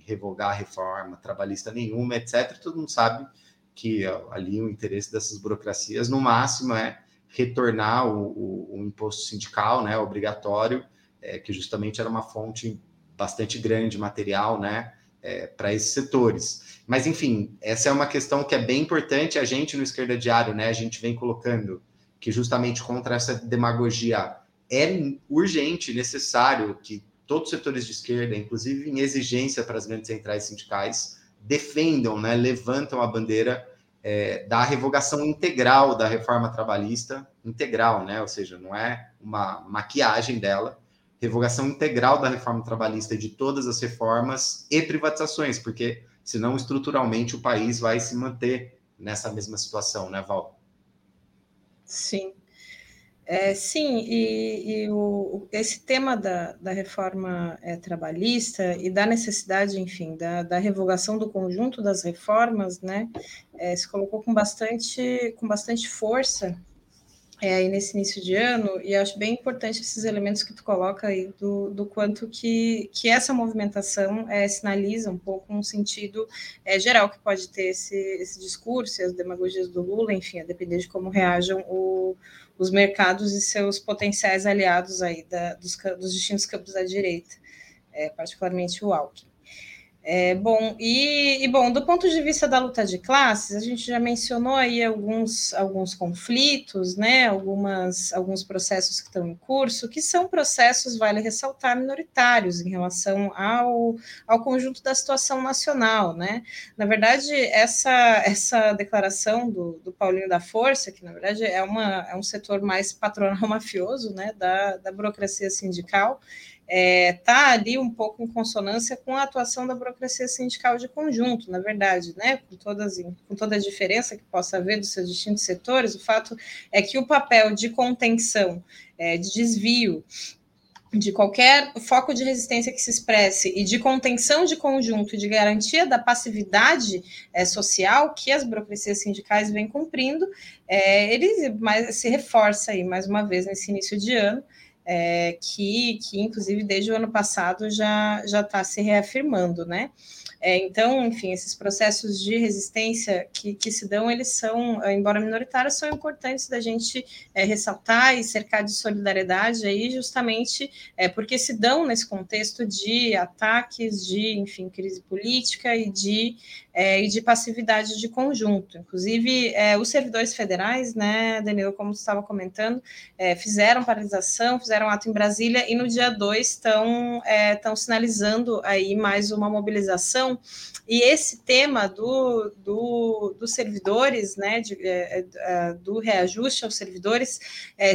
S2: revogar a reforma trabalhista nenhuma, etc. Todo mundo sabe que ali o interesse dessas burocracias, no máximo, é retornar o, o, o imposto sindical, né, obrigatório, é, que justamente era uma fonte bastante grande material, né, é, para esses setores. Mas, enfim, essa é uma questão que é bem importante. A gente no Esquerda Diário, né, a gente vem colocando que justamente contra essa demagogia é urgente, necessário que todos os setores de esquerda, inclusive em exigência para as grandes centrais sindicais, defendam, né, levantam a bandeira é, da revogação integral da reforma trabalhista, integral, né, ou seja, não é uma maquiagem dela, revogação integral da reforma trabalhista de todas as reformas e privatizações, porque senão estruturalmente o país vai se manter nessa mesma situação, né, Val?
S1: Sim. É, sim, e, e o, esse tema da, da reforma é, trabalhista e da necessidade, enfim, da, da, revogação do conjunto das reformas, né, é, se colocou com bastante, com bastante força é, aí nesse início de ano, e acho bem importante esses elementos que tu coloca aí do, do quanto que, que essa movimentação é, sinaliza um pouco um sentido é, geral que pode ter esse, esse discurso as demagogias do Lula, enfim, a depender de como reajam o os mercados e seus potenciais aliados aí da, dos, dos distintos campos da direita, é, particularmente o Alckmin. É, bom, e, e, bom, do ponto de vista da luta de classes, a gente já mencionou aí alguns, alguns conflitos, né, algumas, alguns processos que estão em curso, que são processos, vale ressaltar, minoritários em relação ao, ao conjunto da situação nacional, né? Na verdade, essa, essa declaração do, do Paulinho da Força, que na verdade é, uma, é um setor mais patronal *laughs* mafioso, né, da, da burocracia sindical, está é, tá ali um pouco em consonância com a atuação da burocracia sindical de conjunto, na verdade, né? Com, todas, com toda a diferença que possa haver dos seus distintos setores, o fato é que o papel de contenção, é, de desvio de qualquer foco de resistência que se expresse e de contenção de conjunto e de garantia da passividade é, social que as burocracias sindicais vêm cumprindo, é, ele mais, se reforça aí mais uma vez nesse início de ano, é, que, que, inclusive, desde o ano passado já está se reafirmando, né? É, então, enfim, esses processos de resistência que, que, se dão, eles são, embora minoritários, são importantes da gente é, ressaltar e cercar de solidariedade aí, justamente é, porque se dão nesse contexto de ataques, de, enfim, crise política e de é, e de passividade de conjunto. Inclusive, é, os servidores federais, né, Danilo, como você estava comentando, é, fizeram paralisação, fizeram ato em Brasília e no dia 2 estão é, sinalizando aí mais uma mobilização. E esse tema do, do, dos servidores, né, de, é, é, do reajuste aos servidores,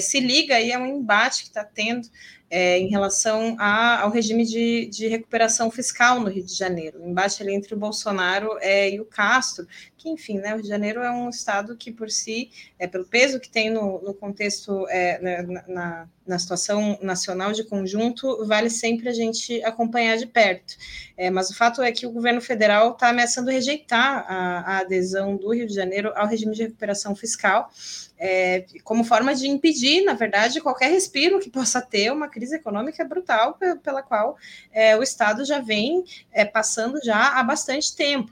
S1: se liga aí a um embate que está tendo é, em relação a, ao regime de, de, recuperação fiscal no Rio de Janeiro, o embate ali entre o Bolsonaro é, e o Castro, que, enfim, né, o Rio de Janeiro é um estado que, por si, é, pelo peso que tem no, no contexto, é, né, na, na, na, situação nacional de conjunto, vale sempre a gente acompanhar de perto. É, mas o fato é que o governo federal está ameaçando rejeitar a, a, adesão do Rio de Janeiro ao regime de recuperação fiscal, é, como forma de impedir, na verdade, qualquer respiro que possa ter uma crise econômica brutal pela qual é, o Estado já vem é, passando já há bastante tempo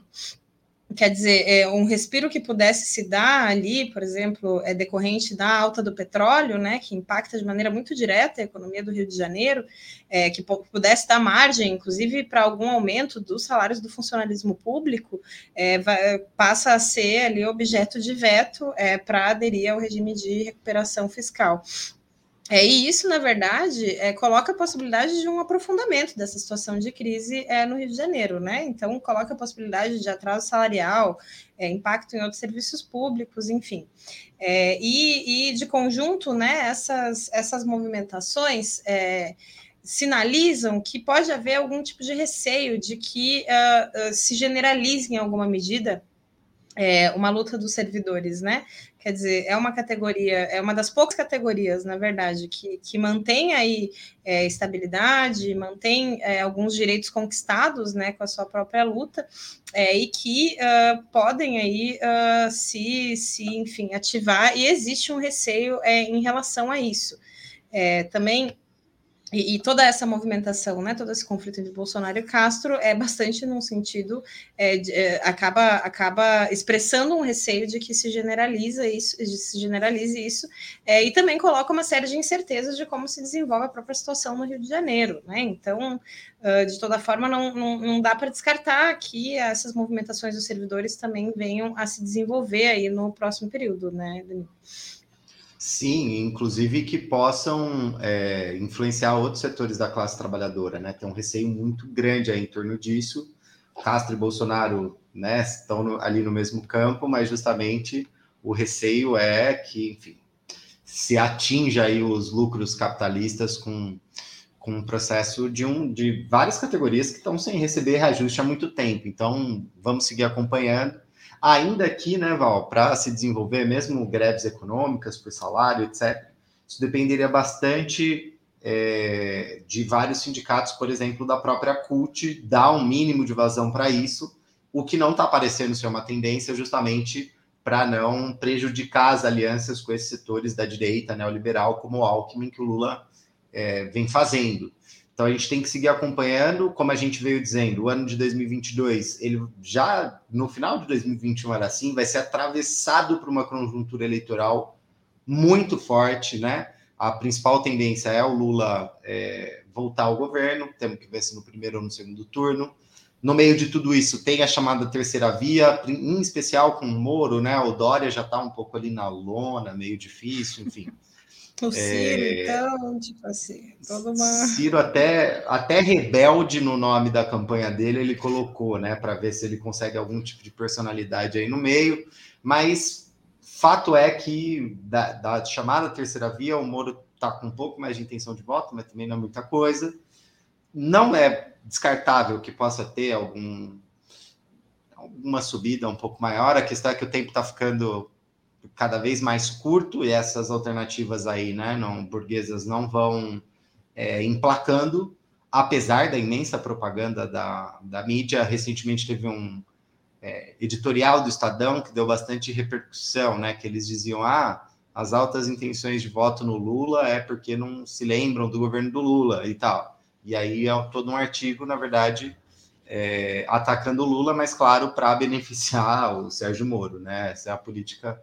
S1: quer dizer, é, um respiro que pudesse se dar ali, por exemplo, é decorrente da alta do petróleo, né, que impacta de maneira muito direta a economia do Rio de Janeiro, é, que pudesse dar margem, inclusive, para algum aumento dos salários do funcionalismo público, é, vai, passa a ser ali objeto de veto é, para aderir ao regime de recuperação fiscal. É, e isso, na verdade, é, coloca a possibilidade de um aprofundamento dessa situação de crise é, no Rio de Janeiro, né? Então, coloca a possibilidade de atraso salarial, é, impacto em outros serviços públicos, enfim. É, e, e, de conjunto, né, essas, essas movimentações é, sinalizam que pode haver algum tipo de receio de que uh, uh, se generalize em alguma medida é, uma luta dos servidores, né? Quer dizer, é uma categoria, é uma das poucas categorias, na verdade, que, que mantém aí é, estabilidade, mantém é, alguns direitos conquistados, né, com a sua própria luta, é, e que uh, podem aí uh, se, se, enfim, ativar, e existe um receio é, em relação a isso. É, também e, e, toda essa movimentação, né, todo esse conflito entre Bolsonaro e Castro é bastante num sentido, é, de, é, acaba, acaba expressando um receio de que se generaliza isso, se generalize isso, é, e também coloca uma série de incertezas de como se desenvolve a própria situação no Rio de Janeiro, né? Então, uh, de toda forma, não, não, não dá para descartar que essas movimentações dos servidores também venham a se desenvolver aí no próximo período, né, Danilo?
S2: Sim, inclusive que possam é, influenciar outros setores da classe trabalhadora, né? Tem um receio muito grande aí em torno disso. Castro e Bolsonaro né, estão no, ali no mesmo campo, mas justamente o receio é que, enfim, se atinja aí os lucros capitalistas com, com um processo de, um, de várias categorias que estão sem receber reajuste há muito tempo. Então, vamos seguir acompanhando Ainda aqui, né, Val, para se desenvolver, mesmo greves econômicas por salário, etc., isso dependeria bastante é, de vários sindicatos, por exemplo, da própria CUT, dar um mínimo de vazão para isso, o que não está parecendo ser uma tendência, justamente para não prejudicar as alianças com esses setores da direita neoliberal, como o Alckmin, que o Lula é, vem fazendo. Então a gente tem que seguir acompanhando, como a gente veio dizendo, o ano de 2022, ele já no final de 2021 era assim, vai ser atravessado por uma conjuntura eleitoral muito forte, né? A principal tendência é o Lula é, voltar ao governo, temos que ver se no primeiro ou no segundo turno. No meio de tudo isso, tem a chamada terceira via, em especial com o Moro, né? O Dória já está um pouco ali na lona, meio difícil, enfim.
S1: O Ciro, é... então, tipo assim, toda uma.
S2: Ciro até, até rebelde no nome da campanha dele, ele colocou, né, para ver se ele consegue algum tipo de personalidade aí no meio. Mas fato é que da, da chamada terceira via, o Moro está com um pouco mais de intenção de voto, mas também não é muita coisa. Não é descartável que possa ter algum alguma subida um pouco maior. A questão é que o tempo está ficando cada vez mais curto e essas alternativas aí, né, não burguesas não vão é, emplacando, apesar da imensa propaganda da, da mídia. Recentemente teve um é, editorial do Estadão que deu bastante repercussão, né, que eles diziam, ah, as altas intenções de voto no Lula é porque não se lembram do governo do Lula e tal. E aí é todo um artigo, na verdade, é, atacando o Lula, mas claro, para beneficiar o Sérgio Moro, né? Essa é a política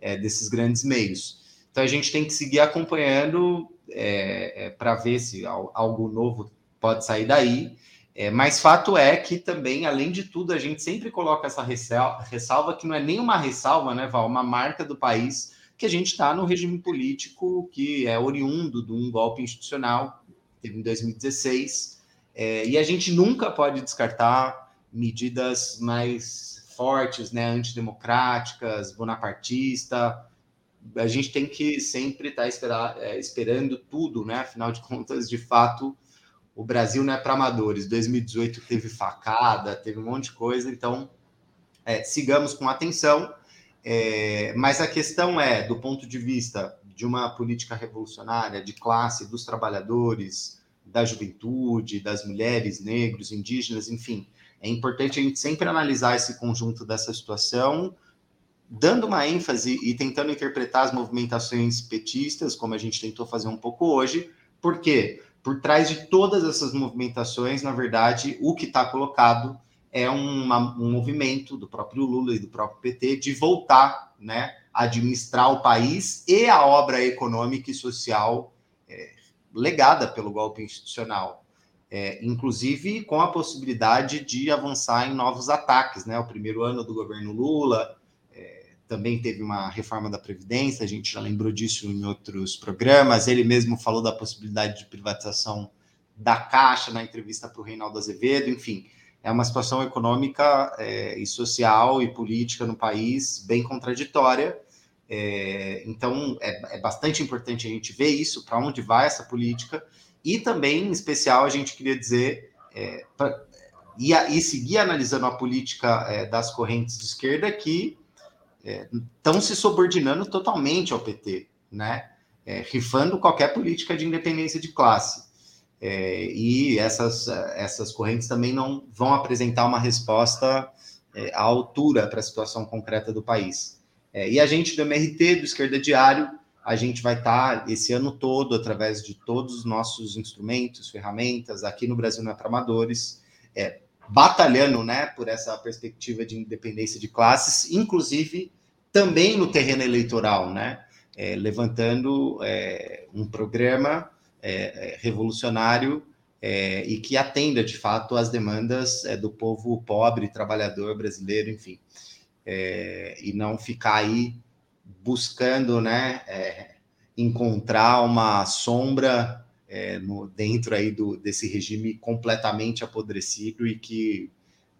S2: é, desses grandes meios. Então a gente tem que seguir acompanhando é, é, para ver se algo novo pode sair daí. É, mas fato é que também, além de tudo, a gente sempre coloca essa ressalva, que não é nem uma ressalva, né, Val? Uma marca do país que a gente está no regime político que é oriundo de um golpe institucional, teve em 2016, é, e a gente nunca pode descartar medidas mais fortes, né, antidemocráticas, bonapartista. A gente tem que sempre estar tá esperar, é, esperando tudo, né? Afinal de contas, de fato, o Brasil não é para amadores. 2018 teve facada, teve um monte de coisa, então é, sigamos com atenção. É, mas a questão é, do ponto de vista de uma política revolucionária, de classe, dos trabalhadores, da juventude, das mulheres, negros, indígenas, enfim. É importante a gente sempre analisar esse conjunto dessa situação, dando uma ênfase e tentando interpretar as movimentações petistas, como a gente tentou fazer um pouco hoje, porque por trás de todas essas movimentações, na verdade, o que está colocado é uma, um movimento do próprio Lula e do próprio PT de voltar né, a administrar o país e a obra econômica e social é, legada pelo golpe institucional. É, inclusive com a possibilidade de avançar em novos ataques. Né? O primeiro ano do governo Lula é, também teve uma reforma da Previdência, a gente já lembrou disso em outros programas. Ele mesmo falou da possibilidade de privatização da Caixa na entrevista para o Reinaldo Azevedo, enfim é uma situação econômica é, e social e política no país bem contraditória. É, então, é, é, bastante importante a gente ver isso, para onde vai essa política, e também, em especial, a gente queria dizer, é, pra, e, e, seguir analisando a política é, das correntes de esquerda que estão é, se subordinando totalmente ao PT, né? rifando qualquer política de independência de classe. É, e essas, essas correntes também não vão apresentar uma resposta é, à altura para a situação concreta do país. É, e a gente do MRT, do Esquerda Diário, a gente vai estar tá esse ano todo, através de todos os nossos instrumentos, ferramentas, aqui no Brasil não é para amadores, é, batalhando né, por essa perspectiva de independência de classes, inclusive também no terreno eleitoral, né, é, levantando é, um programa é, revolucionário é, e que atenda de fato às demandas é, do povo pobre, trabalhador brasileiro, enfim, e não ficar aí buscando, né, é, encontrar uma sombra no, dentro aí do, desse regime completamente apodrecido e que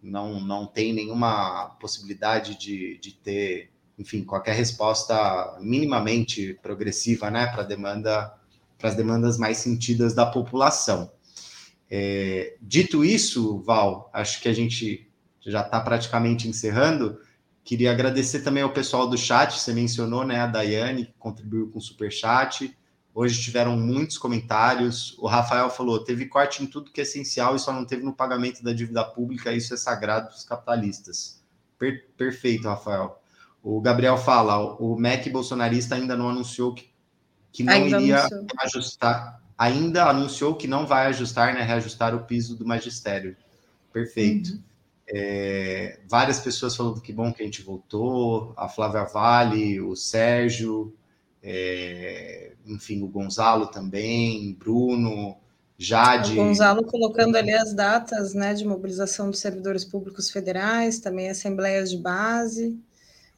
S2: não, não tem nenhuma possibilidade de, de ter, enfim, qualquer resposta minimamente progressiva, né, para demanda as demandas mais sentidas da população. É, dito isso, Val, acho que a gente já está praticamente encerrando. Queria agradecer também ao pessoal do chat, você mencionou, né, a Daiane, que contribuiu com o super chat. Hoje tiveram muitos comentários. O Rafael falou: teve corte em tudo que é essencial e só não teve no pagamento da dívida pública. Isso é sagrado para os capitalistas. Per perfeito, Rafael. O Gabriel fala: o MEC bolsonarista ainda não anunciou que que não ainda iria anunciou. ajustar, ainda anunciou que não vai ajustar, né, reajustar o piso do magistério. Perfeito. Uhum. É, várias pessoas falando que bom que a gente voltou, a Flávia Vale, o Sérgio, é, enfim, o Gonzalo também, Bruno, Jade. O
S1: Gonzalo colocando ali as datas né, de mobilização dos servidores públicos federais, também assembleias de base.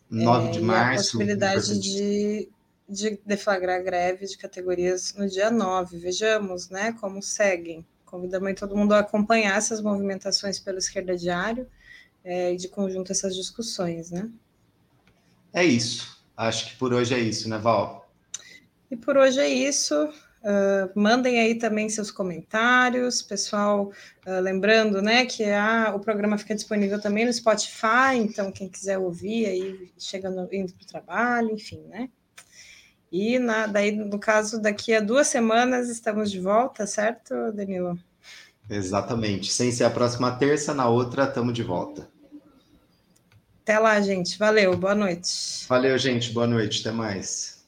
S2: 9 é, de março.
S1: a possibilidade de de deflagrar greve de categorias no dia 9. Vejamos né, como seguem. Convidamos todo mundo a acompanhar essas movimentações pelo Esquerda Diário é, e de conjunto essas discussões, né?
S2: É isso. Acho que por hoje é isso, né, Val?
S1: E por hoje é isso. Uh, mandem aí também seus comentários, pessoal. Uh, lembrando, né, que a, o programa fica disponível também no Spotify, então quem quiser ouvir aí chega no, indo para o trabalho, enfim, né? E na, daí, no caso, daqui a duas semanas estamos de volta, certo, Danilo?
S2: Exatamente. Sem ser a próxima terça, na outra estamos de volta.
S1: Até lá, gente. Valeu, boa noite.
S2: Valeu, gente. Boa noite. Até mais.